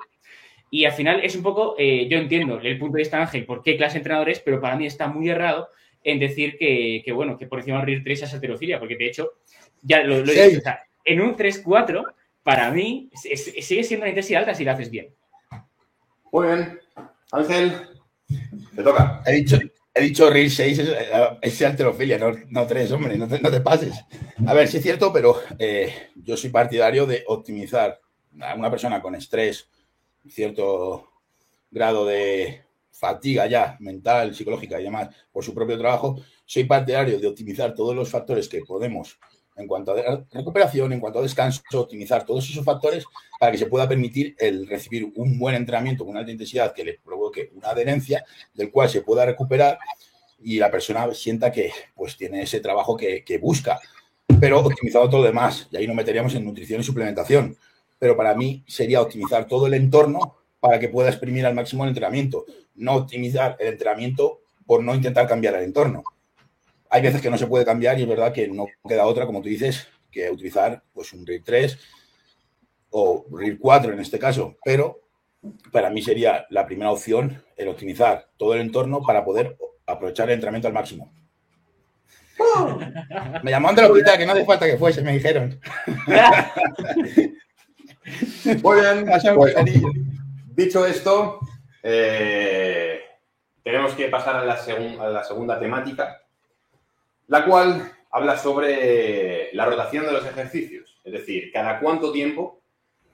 Y al final es un poco, eh, yo entiendo el punto de vista de Ángel, por qué clase de entrenadores, pero para mí está muy errado en decir que, bueno, que por encima del RIR 3 es heterofilia, porque de hecho, ya lo, he dicho, o sea, en un 3-4, para mí, sigue siendo una intensidad alta si lo haces bien. Muy bien. Ángel, te toca. He dicho, he dicho RIR 6 es, es alterofilia, no, no 3, hombre, no te, no te, pases. A ver, sí es cierto, pero eh, yo soy partidario de optimizar a una persona con estrés, cierto grado de fatiga ya mental, psicológica y demás por su propio trabajo, soy partidario de optimizar todos los factores que podemos en cuanto a recuperación, en cuanto a descanso, optimizar todos esos factores para que se pueda permitir el recibir un buen entrenamiento con una alta intensidad que le provoque una adherencia del cual se pueda recuperar y la persona sienta que pues tiene ese trabajo que, que busca, pero optimizado todo lo demás. Y ahí nos meteríamos en nutrición y suplementación. Pero para mí sería optimizar todo el entorno para que pueda exprimir al máximo el entrenamiento, no optimizar el entrenamiento por no intentar cambiar el entorno hay veces que no se puede cambiar y es verdad que no queda otra, como tú dices, que utilizar pues, un RIR 3 o RIR 4 en este caso, pero para mí sería la primera opción el optimizar todo el entorno para poder aprovechar el entrenamiento al máximo. Me llamaron de la hospital, que no hace falta que fuese, me dijeron. Muy bien. Pues, dicho esto, eh, tenemos que pasar a la, a la segunda temática, la cual habla sobre la rotación de los ejercicios. Es decir, cada cuánto tiempo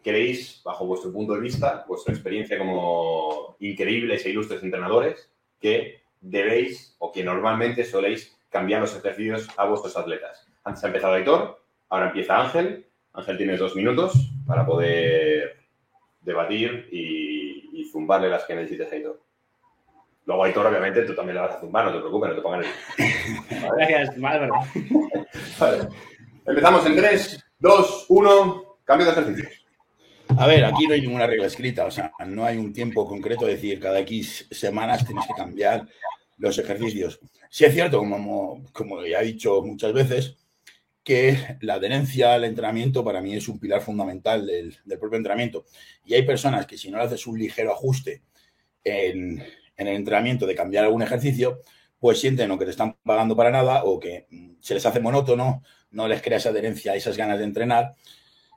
queréis, bajo vuestro punto de vista, vuestra experiencia como increíbles e ilustres entrenadores, que debéis o que normalmente soléis cambiar los ejercicios a vuestros atletas. Antes ha empezado Aitor, ahora empieza Ángel. Ángel tienes dos minutos para poder debatir y, zumbarle las que necesites a Aitor. Luego, Aitor, obviamente, tú también le vas a zumbar, no te preocupes, no te pongas el... Gracias. Vale. Empezamos en 3, 2, 1, cambio de ejercicio. A ver, aquí no hay ninguna regla escrita, o sea, no hay un tiempo concreto de decir cada X semanas tienes que cambiar los ejercicios. Sí es cierto, como, como ya he dicho muchas veces, que la adherencia al entrenamiento para mí es un pilar fundamental del, del propio entrenamiento. Y hay personas que si no le haces un ligero ajuste en, en el entrenamiento de cambiar algún ejercicio, pues sienten o que te están pagando para nada o que mm, se les hace monótono, no les crea esa adherencia, esas ganas de entrenar.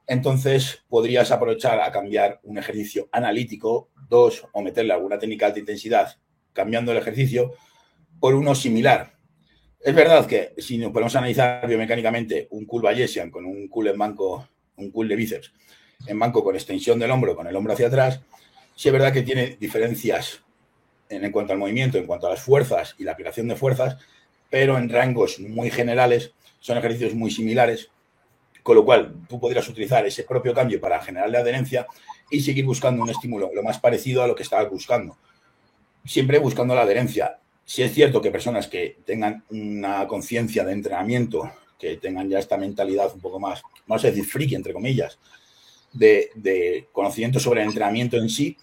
Entonces podrías aprovechar a cambiar un ejercicio analítico, dos, o meterle alguna técnica de alta intensidad cambiando el ejercicio por uno similar. Es verdad que si nos podemos analizar biomecánicamente un cool Bayesian con un cool en banco, un cool de bíceps en banco con extensión del hombro, con el hombro hacia atrás, sí es verdad que tiene diferencias en, cuanto al movimiento, en cuanto a las fuerzas y la aplicación de fuerzas, pero en rangos muy generales son ejercicios muy similares, con lo cual tú podrías utilizar ese propio cambio para generar la adherencia y seguir buscando un estímulo lo más parecido a lo que estabas buscando. Siempre buscando la adherencia. Si es cierto que personas que tengan una conciencia de entrenamiento, que tengan ya esta mentalidad un poco más, vamos a decir, friki, entre comillas, de, de conocimiento sobre el entrenamiento en sí,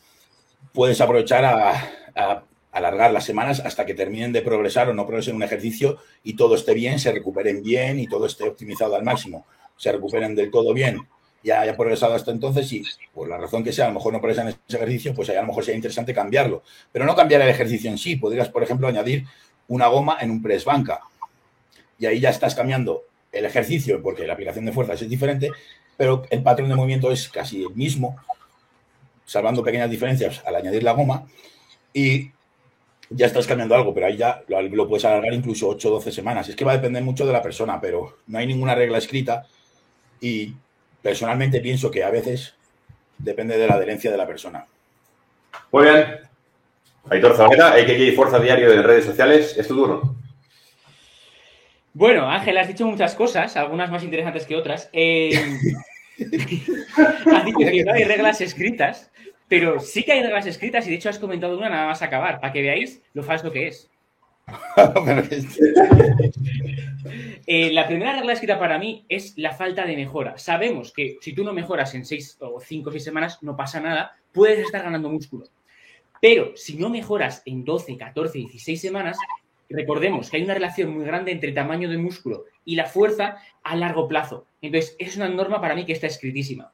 puedes aprovechar a, alargar las semanas hasta que terminen de progresar o no progresen un ejercicio y todo esté bien, se recuperen bien y todo esté optimizado al máximo, se recuperen del todo bien, ya haya progresado hasta entonces y por la razón que sea, a lo mejor no progresan ese ejercicio, pues ahí a lo mejor sería interesante cambiarlo. Pero no cambiar el ejercicio en sí, podrías, por ejemplo, añadir una goma en un press banca. Y ahí ya estás cambiando el ejercicio porque la aplicación de fuerzas es diferente, pero el patrón de movimiento es casi el mismo, salvando pequeñas diferencias al añadir la goma y ya estás cambiando algo, pero ahí ya lo, puedes alargar incluso 8 o 12 semanas. Es que va a depender mucho de la persona, pero no hay ninguna regla escrita y personalmente pienso que a veces depende de la adherencia de la persona. Muy bien. Aitor Zabaleta, AKK Fuerza Diario en redes sociales, es tu turno. Bueno, Ángel, has dicho muchas cosas, algunas más interesantes que otras. Eh, has dicho que no hay reglas escritas, pero sí que hay reglas escritas y de hecho has comentado una nada más acabar, para que veáis lo falso que es. Eh, la primera regla escrita para mí es la falta de mejora. Sabemos que si tú no mejoras en 6 o 5 o 6 semanas, no pasa nada, puedes estar ganando músculo. Pero si no mejoras en 12, 14, 16 semanas, recordemos que hay una relación muy grande entre tamaño de músculo y la fuerza a largo plazo. Entonces, es una norma para mí que está escritísima.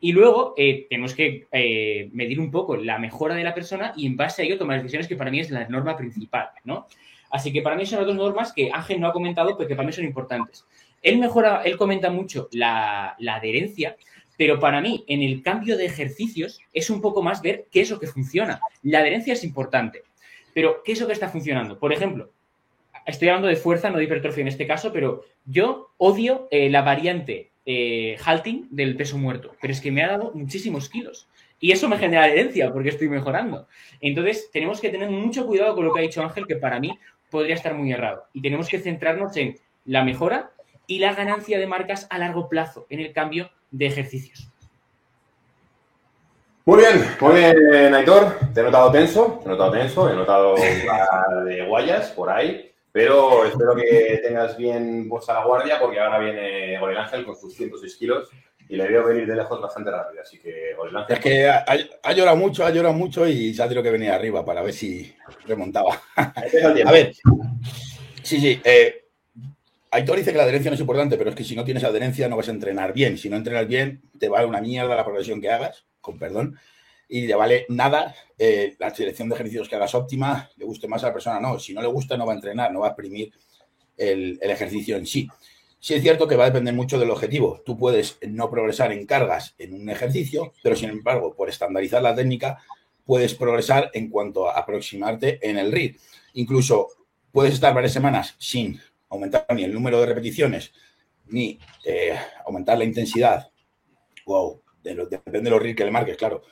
Y luego eh, tenemos que eh, medir un poco la mejora de la persona y en base a ello tomar decisiones que para mí es la norma principal, ¿no? Así que para mí son las dos normas que Ángel no ha comentado, pero que para mí son importantes. Él mejora, él comenta mucho la, la adherencia, pero para mí, en el cambio de ejercicios, es un poco más ver qué es lo que funciona. La adherencia es importante, pero ¿qué es lo que está funcionando? Por ejemplo, estoy hablando de fuerza, no de hipertrofia en este caso, pero yo odio eh, la variante eh, halting del peso muerto, pero es que me ha dado muchísimos kilos. Y eso me genera adherencia porque estoy mejorando. Entonces, tenemos que tener mucho cuidado con lo que ha dicho Ángel, que para mí podría estar muy errado. Y tenemos que centrarnos en la mejora y la ganancia de marcas a largo plazo en el cambio de ejercicios. Muy bien, muy bien, Aitor. Te he notado tenso, te he notado tenso, he notado par de guayas por ahí, pero espero que tengas bien puesta la guardia porque ahora viene Goril Ángel con sus 106 kilos y le veo venir de lejos bastante rápido. Así que, Goril Ángel, Es que ha, ha llorado mucho, ha llorado mucho y se ha tenido que venir arriba para ver si remontaba. A ver, sí, sí. eh, Aitor dice que la adherencia no es importante, pero es que si no tienes adherencia no vas a entrenar bien. Si no entrenas bien, te vale una mierda la progresión que hagas, con perdón, y te vale nada eh, la selección de ejercicios que hagas óptima, le guste más a la persona. No, si no le gusta, no va a entrenar, no va a exprimir el, el ejercicio en sí. Sí es cierto que va a depender mucho del objetivo. Tú puedes no progresar en cargas en un ejercicio, pero sin embargo, por estandarizar la técnica, puedes progresar en cuanto a aproximarte en el RID. Incluso puedes estar varias semanas sin aumentar ni el número de repeticiones, ni eh, aumentar la intensidad. Wow, depende de los RID que le marques, claro.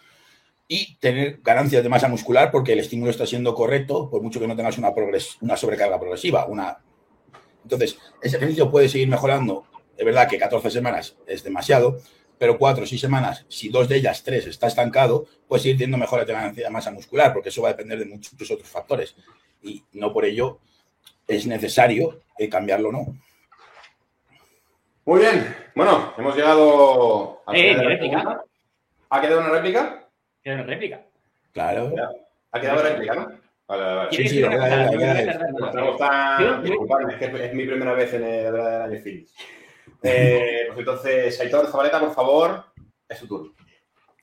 Y tener ganancias de masa muscular porque el estímulo está siendo correcto, por mucho que no tengas una, progres- una sobrecarga progresiva. Una... Entonces, ese ejercicio puede seguir mejorando. Es verdad que 14 semanas es demasiado, pero 4 o 6 semanas, si dos de ellas, tres, está estancado, puedes seguir teniendo mejoras de ganancia de masa muscular, porque eso va a depender de muchos otros factores. Y no por ello es necesario eh, cambiarlo, ¿no? Muy bien, bueno, hemos llegado al Eh, final de la réplica. pregunta. ¿Ha quedado una réplica? Era una réplica. Claro. Ha quedado réplica, ¿no? Vale, vale, vale. ¿Quieres sí, nada. Estamos tan... Yo- Disculpadme, es que es mi primera vez en el, año Phillips. Eh, pues entonces, Aitor Zabaleta, por favor, es tu turno.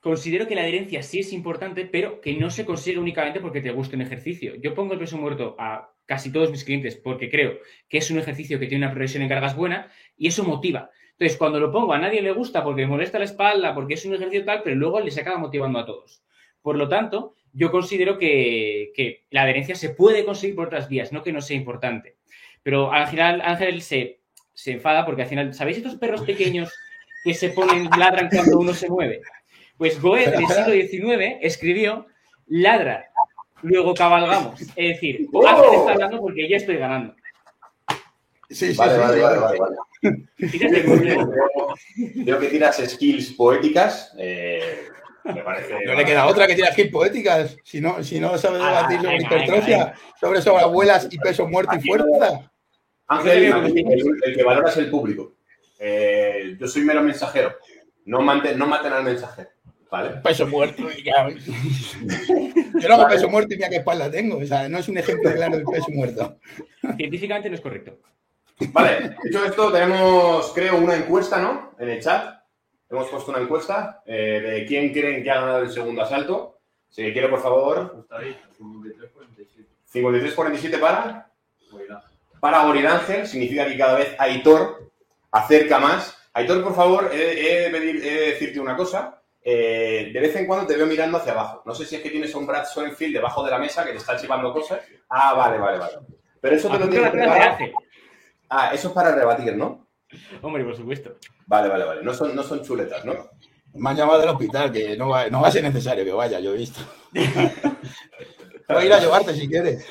Considero que la adherencia sí es importante, pero que no se consigue únicamente porque te guste un ejercicio. Yo pongo el peso muerto a casi todos mis clientes porque creo que es un ejercicio que tiene una progresión en cargas buena y eso motiva. Entonces, cuando lo pongo a nadie le gusta porque le molesta la espalda, porque es un ejercicio tal, pero luego les acaba motivando a todos. Por lo tanto, yo considero que, la adherencia se puede conseguir por otras vías, no que no sea importante. Pero al final Ángel se, se enfada porque al final, ¿sabéis estos perros pequeños que se ponen, ladran cuando uno se mueve? Pues Goethe en el siglo XIX escribió ladra, luego cabalgamos. Es decir. Ángel está hablando porque ya estoy ganando. Sí, sí, Vale, sí, vale, sí. vale, vale, vale. Veo, veo que tiras skills poéticas. eh, me parece. No le queda otra que tirar skills poéticas. Si no, si no sabe Ah, debatir sobre hipertrofia, sobre sobreabuelas y peso muerto y fuerza. Ángel, el, el que valora es el público. Eh, yo soy mero mensajero. No, mante- no maten al mensajero. ¿Vale? Peso muerto. ya. Yo no hago peso muerto y mira qué espalda tengo. O sea, no es un ejemplo claro del peso muerto. Científicamente no es correcto. Vale, dicho esto, tenemos, creo, una encuesta, ¿no? En el chat. Hemos puesto una encuesta eh, de quién creen que ha ganado el segundo asalto. Si quiero, por favor, Justo ahí, 53-47. 53-47 para. Para Ángel, significa que cada vez Aitor acerca más. Aitor, por favor, he, he de pedir- he de decirte una cosa. Eh, de vez en cuando te veo mirando hacia abajo. No sé si es que tienes a un Brad Schoenfield debajo de la mesa que te está chivando cosas. Ah, vale, vale, vale. Pero eso te lo tienes. Ángel. Ah, eso es para rebatir, ¿no? Hombre, por supuesto. Vale, vale, vale. No son, no son chuletas, ¿no? Me han llamado del hospital, que no va, no va a ser necesario que vaya, yo he visto. Voy a ir a llevarte si quieres.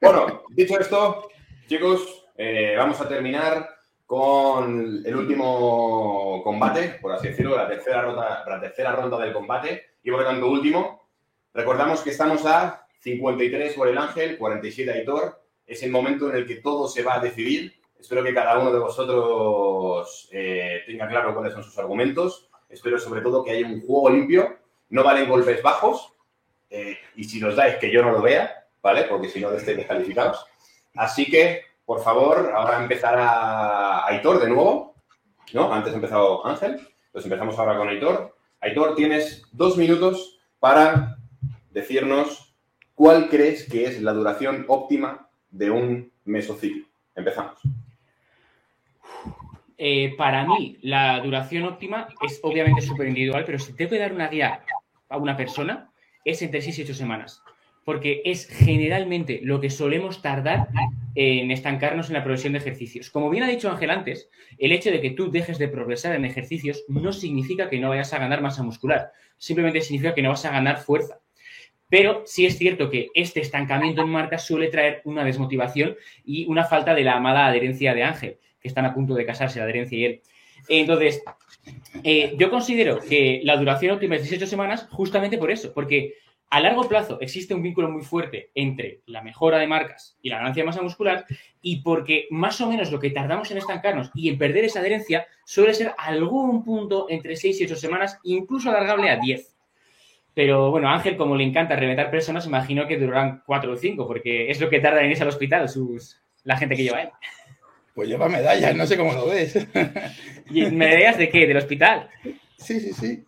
Bueno, dicho esto, chicos, eh, vamos a terminar con el último combate, por así decirlo, la tercera ronda, la tercera ronda del combate. Y por lo tanto, último, recordamos que estamos a 53 por el Ángel, 47 Aitor. Es el momento en el que todo se va a decidir. Espero que cada uno de vosotros eh, tenga claro cuáles son sus argumentos. Espero sobre todo que haya un juego limpio. No valen golpes bajos. eh, y si los dais, que yo no lo vea, ¿vale? Porque si no, estéis descalificados. Así que, por favor, ahora empezará Aitor de nuevo. ¿No? Antes ha empezado Ángel. Pues empezamos ahora con Aitor. Aitor, tienes dos minutos para decirnos cuál crees que es la duración óptima de un mesociclo. Empezamos. Eh, para mí, la duración óptima es obviamente súper individual, pero si tengo que dar una guía a una persona, es entre 6 y 8 semanas. Porque es generalmente lo que solemos tardar en estancarnos en la progresión de ejercicios. Como bien ha dicho Ángel antes, el hecho de que tú dejes de progresar en ejercicios no significa que no vayas a ganar masa muscular. Simplemente significa que no vas a ganar fuerza. Pero sí es cierto que este estancamiento en marcas suele traer una desmotivación y una falta de la amada adherencia de Ángel, que están a punto de casarse, la adherencia y él. Entonces, eh, yo considero que la duración óptima es 18 semanas justamente por eso, porque a largo plazo existe un vínculo muy fuerte entre la mejora de marcas y la ganancia de masa muscular y porque más o menos lo que tardamos en estancarnos y en perder esa adherencia suele ser algún punto entre 6 y 8 semanas, incluso alargable a 10. Pero bueno, a Ángel, como le encanta reventar personas, imagino que durarán 4 o 5, porque es lo que tarda en irse al hospital sus, la gente que lleva él. Pues lleva medallas, no sé cómo lo ves. ¿Y medallas de qué? ¿Del hospital? Sí, sí, sí.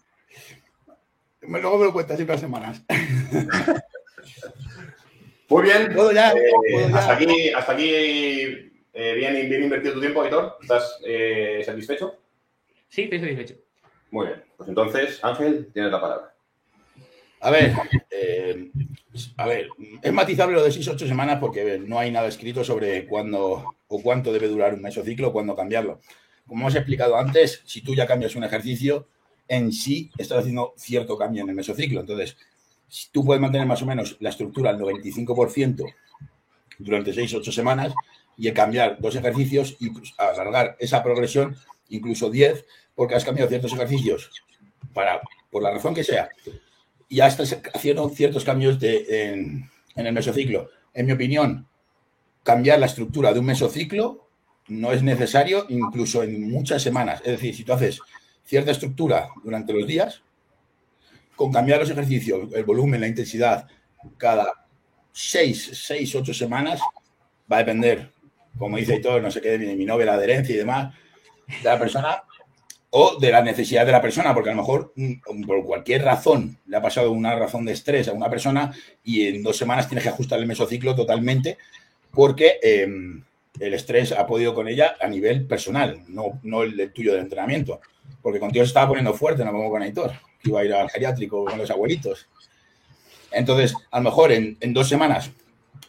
Me- Luego me lo cuentas en unas semanas. Muy bien. ¿Puedo ya? Eh, ¿Puedo ya? hasta aquí, hasta aquí eh, bien, bien invertido tu tiempo, Aitor. ¿Estás eh, satisfecho? Sí, estoy satisfecho. Muy bien. Pues entonces, Ángel, tienes la palabra. A ver, eh, a ver, es matizable lo de 6 8 semanas porque no hay nada escrito sobre cuándo o cuánto debe durar un mesociclo o cuándo cambiarlo. Como hemos explicado antes, si tú ya cambias un ejercicio, en sí estás haciendo cierto cambio en el mesociclo. Entonces, si tú puedes mantener más o menos la estructura al 95% durante 6 8 semanas y cambiar dos ejercicios y pues, alargar esa progresión incluso 10 porque has cambiado ciertos ejercicios para, por la razón que sea, y estás haciendo ciertos cambios de, en, el mesociclo. En mi opinión, cambiar la estructura de un mesociclo no es necesario incluso en muchas semanas. Es decir, si tú haces cierta estructura durante los días, con cambiar los ejercicios, el volumen, la intensidad, cada 6, 6, 8 semanas, va a depender, como dice todo, no sé qué, de mi, mi novia, la adherencia y demás, de la persona o de la necesidad de la persona, porque a lo mejor mm, por cualquier razón le ha pasado una razón de estrés a una persona y en dos semanas tienes que ajustar el mesociclo totalmente porque eh, el estrés ha podido con ella a nivel personal, no, no el del tuyo de entrenamiento. Porque contigo se estaba poniendo fuerte, no como con Aitor, que iba a ir al geriátrico con los abuelitos. Entonces, a lo mejor en, en dos semanas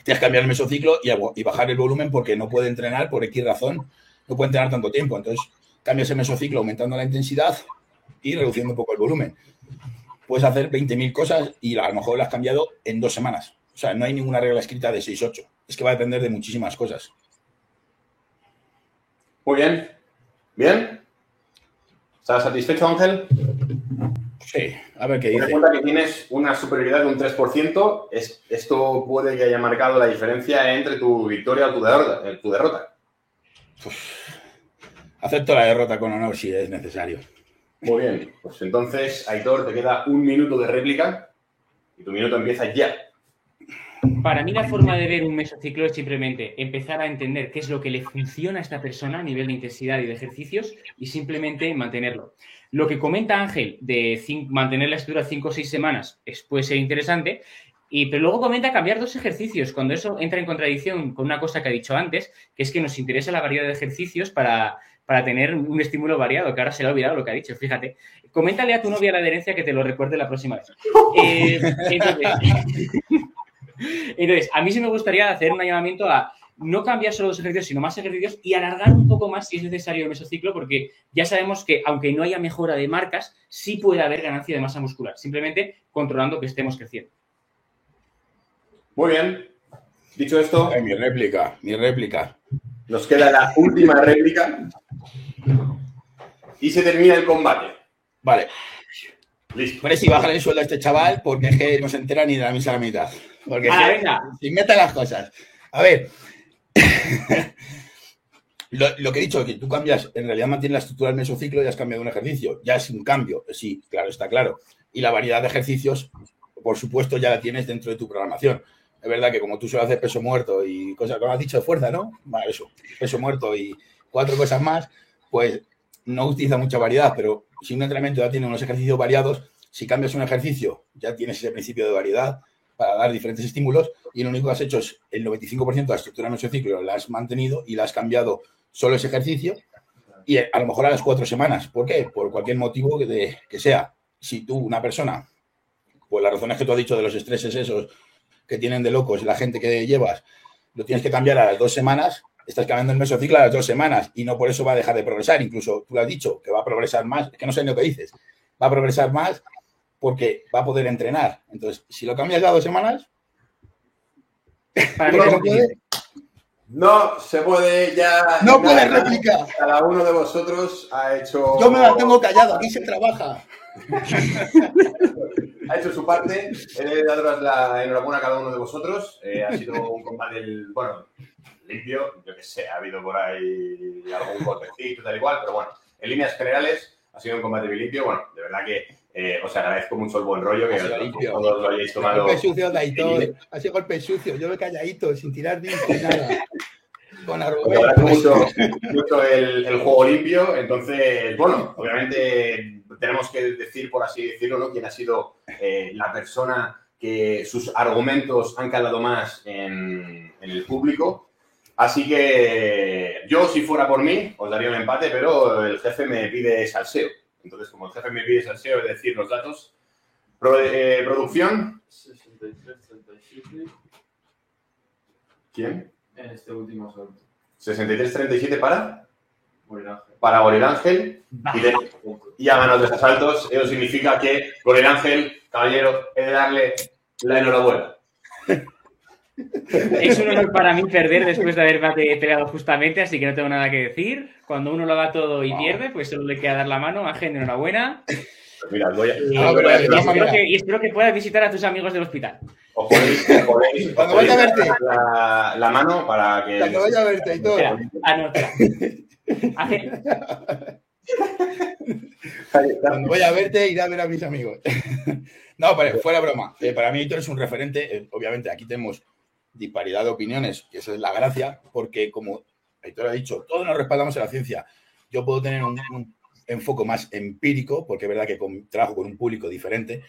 tienes que cambiar el mesociclo y, y bajar el volumen porque no puede entrenar por X razón, no puede entrenar tanto tiempo. Entonces, cambias el mesociclo aumentando la intensidad y reduciendo un poco el volumen. Puedes hacer 20.000 cosas y a lo mejor las has cambiado en dos semanas. O sea, no hay ninguna regla escrita de 6-8. Es que va a depender de muchísimas cosas. Muy bien. ¿Bien? ¿Estás satisfecho, Ángel? Sí, a ver qué dice. cuenta que tienes una superioridad de un 3%. Es- esto puede que haya marcado la diferencia entre tu victoria o tu derrota. eh, tu derrota. Acepto la derrota con honor si es necesario. Muy bien. Pues entonces, Aitor, te queda un minuto de réplica y tu minuto empieza ya. Para mí la forma de ver un mesociclo es simplemente empezar a entender qué es lo que le funciona a esta persona a nivel de intensidad y de ejercicios y simplemente mantenerlo. Lo que comenta Ángel de mantener la estructura 5 o 6 semanas es, puede ser interesante, y, pero luego comenta cambiar dos ejercicios, cuando eso entra en contradicción con una cosa que ha dicho antes, que es que nos interesa la variedad de ejercicios para, para tener un estímulo variado, que ahora se le ha olvidado lo que ha dicho, fíjate. Coméntale a tu novia la adherencia que te lo recuerde la próxima vez. Eh, entonces, entonces, a mí sí me gustaría hacer un llamamiento a no cambiar solo los ejercicios, sino más ejercicios y alargar un poco más si es necesario el mesociclo, porque ya sabemos que aunque no haya mejora de marcas, sí puede haber ganancia de masa muscular, simplemente controlando que estemos creciendo. Muy bien. Dicho esto, Ay, mi réplica, mi réplica. nos queda la última réplica y se termina el combate. Vale, Listo. Hombre, si bajan el sueldo a este chaval, porque es que no se entera ni de la misa a la mitad. Porque Ah, venga. se inventan las cosas. A ver, lo, lo que he dicho, que tú cambias, en realidad mantienes la estructura del mesociclo y has cambiado un ejercicio. Ya es un cambio, sí, claro, está claro. Y la variedad de ejercicios, por supuesto, ya la tienes dentro de tu programación. Es verdad que como tú solo haces peso muerto y cosas, como has dicho, de fuerza, ¿no? Vale, eso, peso muerto y cuatro cosas más, pues no utiliza mucha variedad, pero si un entrenamiento ya tiene unos ejercicios variados, si cambias un ejercicio, ya tienes ese principio de variedad para dar diferentes estímulos y lo único que has hecho es el 95% de la estructura de nuestro ciclo la has mantenido y la has cambiado solo ese ejercicio y a lo mejor a las cuatro semanas. ¿Por qué? Por cualquier motivo que sea. Si tú, una persona, pues las razones que tú has dicho de los estreses esos que tienen de locos la gente que llevas, lo tienes que cambiar a las dos semanas, estás cambiando el mesociclo a las dos semanas y no por eso va a dejar de progresar. Incluso tú lo has dicho, que va a progresar más, es que no sé ni lo que dices, va a progresar más porque va a poder entrenar. Entonces, si lo cambias a dos semanas, Para mí ¿no es se un puede? No se puede ya. No puedes réplica. Cada uno de vosotros ha hecho. Yo me mantengo callado, aquí se trabaja. Ha hecho su parte. He daros la enhorabuena a cada uno de vosotros. Eh, ha sido un combate, del- bueno, limpio. Yo que sé, ha habido por ahí algún golpecito, tal y cual, pero bueno, en líneas generales ha sido un combate muy limpio. Bueno, de verdad que eh, os agradezco mucho el buen rollo que todos lo hayáis tomado. Golpe sucio de Aitor. Ha sido golpe sucio. Yo me calladito, sin tirar ni nada. Con agradezco mucho, mucho el, el juego limpio. Entonces, bueno, obviamente tenemos que decir, por así decirlo, ¿no? quién ha sido eh, la persona que sus argumentos han calado más en, en el público. Así que yo, si fuera por mí, os daría un empate, pero el jefe me pide salseo. Entonces, como el jefe me pide salseo, es decir, los datos. Pro- eh, producción. 63-37 ¿Quién? en este último salto. 63-37 para, Por el ángel. para Goril Ángel. Y, de- y ha ganado tres asaltos. Eso significa que Goril Ángel, caballero, he de darle la enhorabuena. Es un honor para mí perder después de haber peleado justamente, así que no tengo nada que decir. Cuando uno lo da todo y pierde, pues solo le queda dar la mano. Ángel, enhorabuena. Pues mira, voy a, Y, Ah, y espero que, y espero que puedas visitar a tus amigos del hospital. os podéis, Cuando vaya a verte. la, la mano para que... Cuando vaya a verte, Aitor. Espera, ah, no, espera. Ángel, Cuando vaya a verte, iré a ver a mis amigos. No, pero fuera broma. Eh, para mí, Aitor es un referente. Eh, obviamente, aquí tenemos disparidad de opiniones, que eso es la gracia, porque como Aitor ha dicho, todos nos respaldamos en la ciencia. Yo puedo tener un, un enfoque más empírico, porque es verdad que con- trabajo con un público diferente.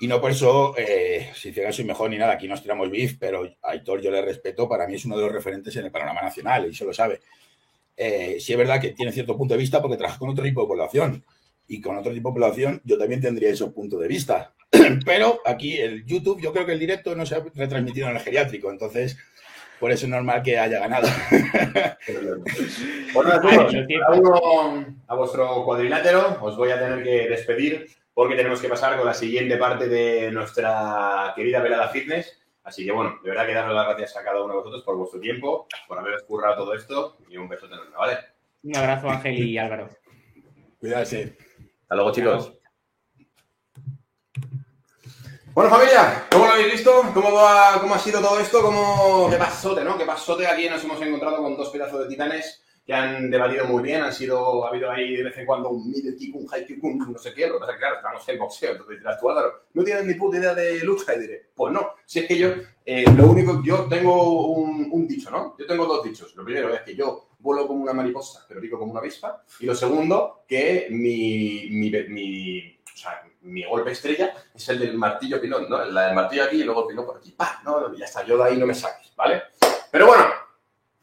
Y no por eso, eh, si que soy mejor ni nada, aquí nos tiramos beef, pero Aitor yo le respeto, para mí es uno de los referentes en el panorama nacional, y eso lo sabe. Eh, sí es verdad que tiene cierto punto de vista porque trabaja con otro tipo de población y con otro tipo de población yo también tendría esos puntos de vista. Pero aquí el YouTube, yo creo que el directo no se ha retransmitido en el geriátrico, entonces por eso es normal que haya ganado. Bueno, uno a vuestro cuadrilátero os voy a tener que despedir porque tenemos que pasar con la siguiente parte de nuestra querida velada fitness. Así que bueno, de verdad que daros las gracias a cada uno de vosotros por vuestro tiempo, por haberos currado todo esto y un beso enorme, ¿vale? un abrazo, Ángel y Álvaro. Cuídate. Hasta luego, chicos. Bueno, familia, ¿cómo lo habéis visto? ¿Cómo, va- cómo ha sido todo esto? ¿Cómo... ¿Qué pasote, no? ¿Qué pasote? Aquí nos hemos encontrado con dos pedazos de titanes que han debatido muy bien. Han sido, ha habido ahí de vez en cuando un middle kick, un high kick, un no sé qué. Lo que pasa es que, claro, estamos en boxeo. Entonces dirás tú, Álvaro, ¿no tienes ni puta idea de lucha? Y diré, pues no. Si es que yo, eh, lo único, yo tengo un, un dicho, ¿no? Yo tengo dos dichos. Lo primero es que yo vuelo como una mariposa, pero pico como una avispa. Y lo segundo, que mi, mi, mi- o sea, mi golpe estrella es el del martillo pilón, ¿no? La del martillo aquí y luego el pilón por aquí. ¡Pah! No, ya está, yo de ahí no me saques, ¿vale? Pero bueno,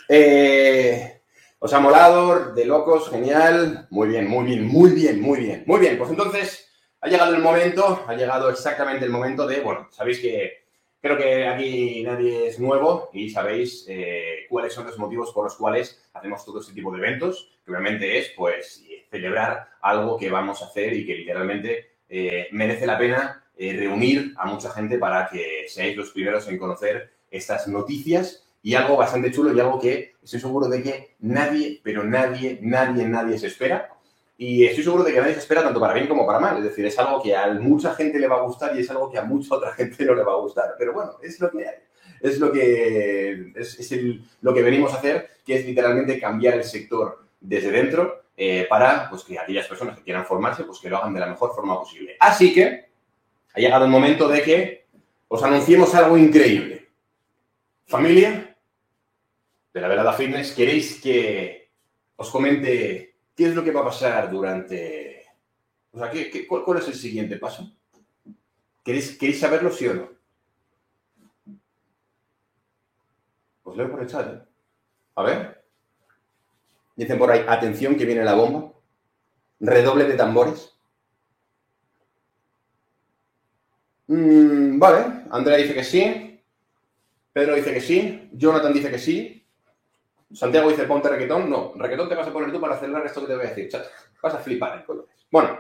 eh, os ha molado, de locos, genial. Muy bien, muy bien, muy bien, muy bien. Muy bien, pues entonces ha llegado el momento, ha llegado exactamente el momento de, bueno, sabéis que creo que aquí nadie es nuevo y sabéis eh, cuáles son los motivos por los cuales hacemos todo este tipo de eventos, que obviamente es, pues, celebrar algo que vamos a hacer y que literalmente eh, merece la pena eh, reunir a mucha gente para que seáis los primeros en conocer estas noticias y algo bastante chulo y algo que estoy seguro de que nadie, pero nadie, nadie, nadie se espera. Y estoy seguro de que nadie se espera tanto para bien como para mal. Es decir, es algo que a mucha gente le va a gustar y es algo que a mucha otra gente no le va a gustar. Pero bueno, es lo que hay. es lo que, es, es el- lo que venimos a hacer, que es literalmente cambiar el sector desde dentro eh, para pues, que aquellas personas que quieran formarse, pues que lo hagan de la mejor forma posible. Así que ha llegado el momento de que os anunciemos algo increíble. Familia de la Velada Fitness, ¿queréis que os comente qué es lo que va a pasar durante... O sea, ¿qué, qué- cuál, es el siguiente paso? ¿Queréis, ¿Queréis saberlo, sí o no? Os leo por el chat, ¿eh? A ver. Dicen por ahí, atención que viene la bomba. Redoble de tambores. Mm, vale, Andrea dice que sí. Pedro dice que sí. Jonathan dice que sí. Santiago dice ponte requetón. No, requetón te vas a poner tú para acelerar esto que te voy a decir, chat. Vas a flipar en colores. Bueno,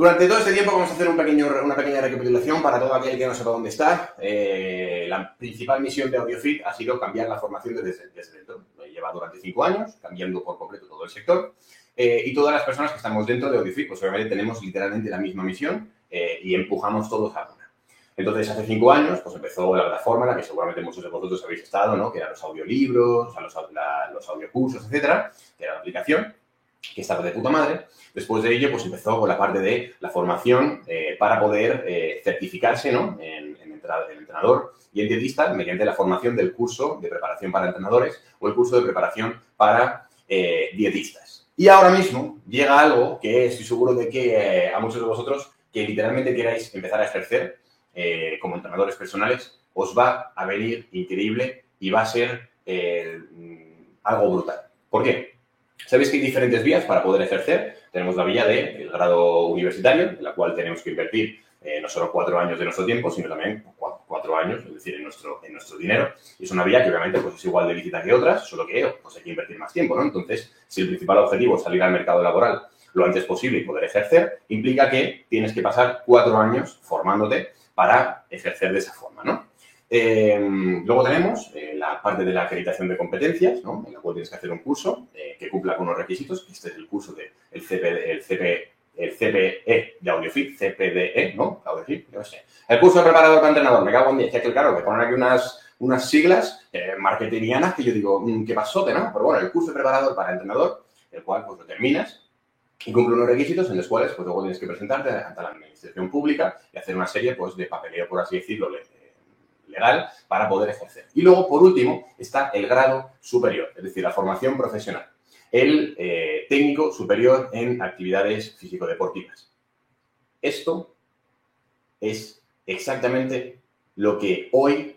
durante todo este tiempo vamos a hacer un pequeño, una pequeña recapitulación para todo aquel que no sepa dónde está. Eh, la principal misión de AudioFit ha sido cambiar la formación desde, desde dentro. Lleva durante cinco años, cambiando por completo todo el sector. Eh, y todas las personas que estamos dentro de AudioFit, pues obviamente tenemos literalmente la misma misión eh, y empujamos todos a una. Entonces, hace cinco años, pues empezó la plataforma la que seguramente muchos de vosotros habéis estado, ¿no? Que eran los audiolibros, o sea, los, la- los audiocursos, etcétera, que era la aplicación, que estaba de puta madre. Después de ello, pues empezó con la parte de la formación eh, para poder eh, certificarse, ¿no? En, en en entrenador y en dietista mediante la formación del curso de preparación para entrenadores o el curso de preparación para eh, dietistas. Y ahora mismo llega algo que estoy seguro de que eh, a muchos de vosotros que literalmente queráis empezar a ejercer eh, como entrenadores personales, os va a venir increíble y va a ser eh, mm, algo brutal. ¿Por qué? Sabéis que hay diferentes vías para poder ejercer. Tenemos la vía del grado universitario, en la cual tenemos que invertir eh, no solo cuatro años de nuestro tiempo, sino también cua- cuatro años, es decir, en nuestro, en nuestro dinero. Y es una vía que obviamente pues, es igual de lícita que otras, solo que pues, hay que invertir más tiempo, ¿no? Entonces, si el principal objetivo es salir al mercado laboral lo antes posible y poder ejercer, implica que tienes que pasar cuatro años formándote para ejercer de esa forma, ¿no? Eh, luego tenemos eh, la parte de la acreditación de competencias, ¿no? en la cual tienes que hacer un curso eh, que cumpla con unos requisitos. Este es el curso del el CP, el CP, el CPE de AudioFit, CPDE, ¿no? AudioFit, qué sé. El curso de preparador para entrenador, me cago en 10. Que claro, me ponen aquí unas, unas siglas eh, marketingianas que yo digo, mm, qué pasote, ¿no? Pero bueno, el curso de preparador para entrenador, el cual pues lo terminas y cumple unos requisitos en los cuales pues luego tienes que presentarte ante la administración pública y hacer una serie pues de papeleo, por así decirlo, le- legal para poder ejercer. Y luego, por último, está el grado superior, es decir, la formación profesional. El eh, técnico superior en actividades físico-deportivas. Esto es exactamente lo que hoy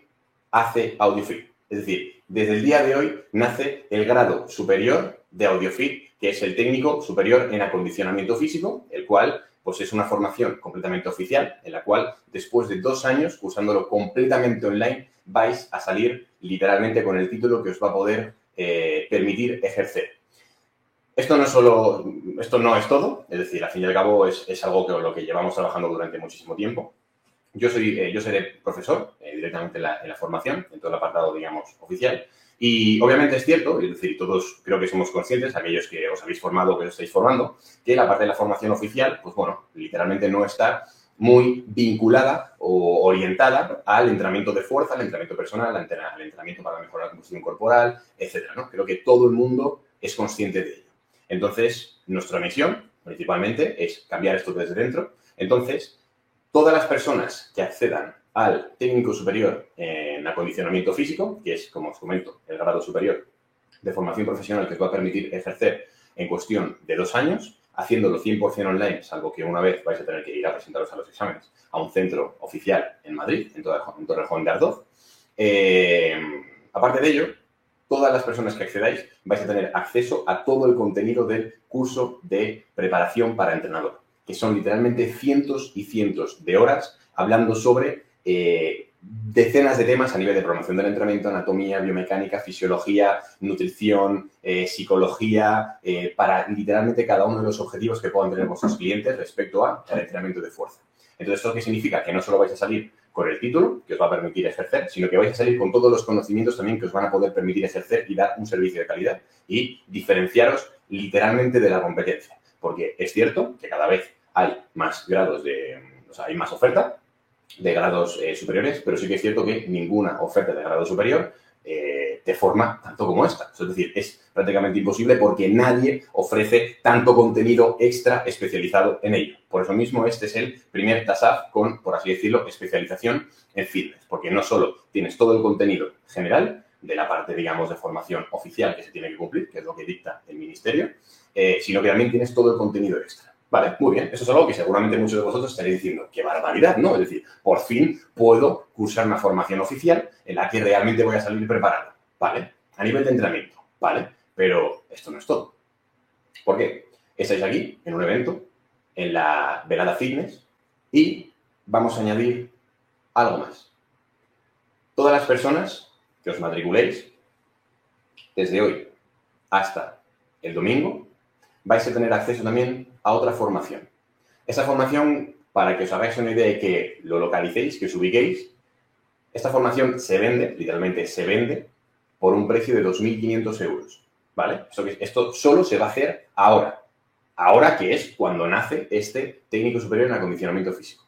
hace AudioFit. Es decir, desde el día de hoy nace el grado superior de AudioFit, que es el técnico superior en acondicionamiento físico, el cual pues es una formación completamente oficial, en la cual después de dos años, usándolo completamente online, vais a salir literalmente con el título que os va a poder eh, permitir ejercer. Esto no, es solo, esto no es todo, es decir, al fin y al cabo es, es algo que lo que llevamos trabajando durante muchísimo tiempo. Yo, soy, eh, yo seré profesor eh, directamente en la, en la formación, en todo el apartado, digamos, oficial. Y obviamente es cierto, es decir, todos creo que somos conscientes, aquellos que os habéis formado o que os estáis formando, que la parte de la formación oficial, pues bueno, literalmente no está muy vinculada o orientada al entrenamiento de fuerza, al entrenamiento personal, al entrena- al entrenamiento para mejorar la composición corporal, etcétera, ¿no? Creo que todo el mundo es consciente de ello. Entonces, nuestra misión, principalmente, es cambiar esto desde dentro. Entonces, todas las personas que accedan al técnico superior en acondicionamiento físico, que es, como os comento, el grado superior de formación profesional que os va a permitir ejercer en cuestión de dos años, haciéndolo 100% online, salvo que una vez vais a tener que ir a presentaros a los exámenes a un centro oficial en Madrid, en, Torrejón- de Ardoz. Eh, aparte de ello, todas las personas que accedáis vais a tener acceso a todo el contenido del curso de preparación para entrenador, que son literalmente cientos y cientos de horas hablando sobre eh, decenas de temas a nivel de promoción del entrenamiento, anatomía, biomecánica, fisiología, nutrición, eh, psicología, eh, para literalmente cada uno de los objetivos que puedan tener vuestros clientes respecto al entrenamiento de fuerza. Entonces, ¿esto qué significa? Que no solo vais a salir con el título, que os va a permitir ejercer, sino que vais a salir con todos los conocimientos también que os van a poder permitir ejercer y dar un servicio de calidad y diferenciaros literalmente de la competencia. Porque es cierto que cada vez hay más grados de, o sea, hay más oferta, de grados eh, superiores, pero sí que es cierto que ninguna oferta de grado superior eh, te forma tanto como esta. Es decir, es prácticamente imposible porque nadie ofrece tanto contenido extra especializado en ello. Por eso mismo, este es el primer TASAF con, por así decirlo, especialización en fitness, porque no solo tienes todo el contenido general de la parte, digamos, de formación oficial que se tiene que cumplir, que es lo que dicta el ministerio, eh, sino que también tienes todo el contenido extra. Vale, muy bien. Eso es algo que seguramente muchos de vosotros estaréis diciendo, qué barbaridad, ¿no? Es decir, por fin puedo cursar una formación oficial en la que realmente voy a salir preparado. Vale, a nivel de entrenamiento, vale, pero esto no es todo. ¿Por qué? Estáis aquí en un evento, en la velada fitness, y vamos a añadir algo más. Todas las personas que os matriculéis, desde hoy hasta el domingo, vais a tener acceso también a otra formación. Esa formación, para que os hagáis una idea y que lo localicéis, que os ubiquéis, esta formación se vende, literalmente se vende, por un precio de 2.500 euros. ¿Vale? Esto, esto solo se va a hacer ahora. Ahora que es cuando nace este técnico superior en acondicionamiento físico.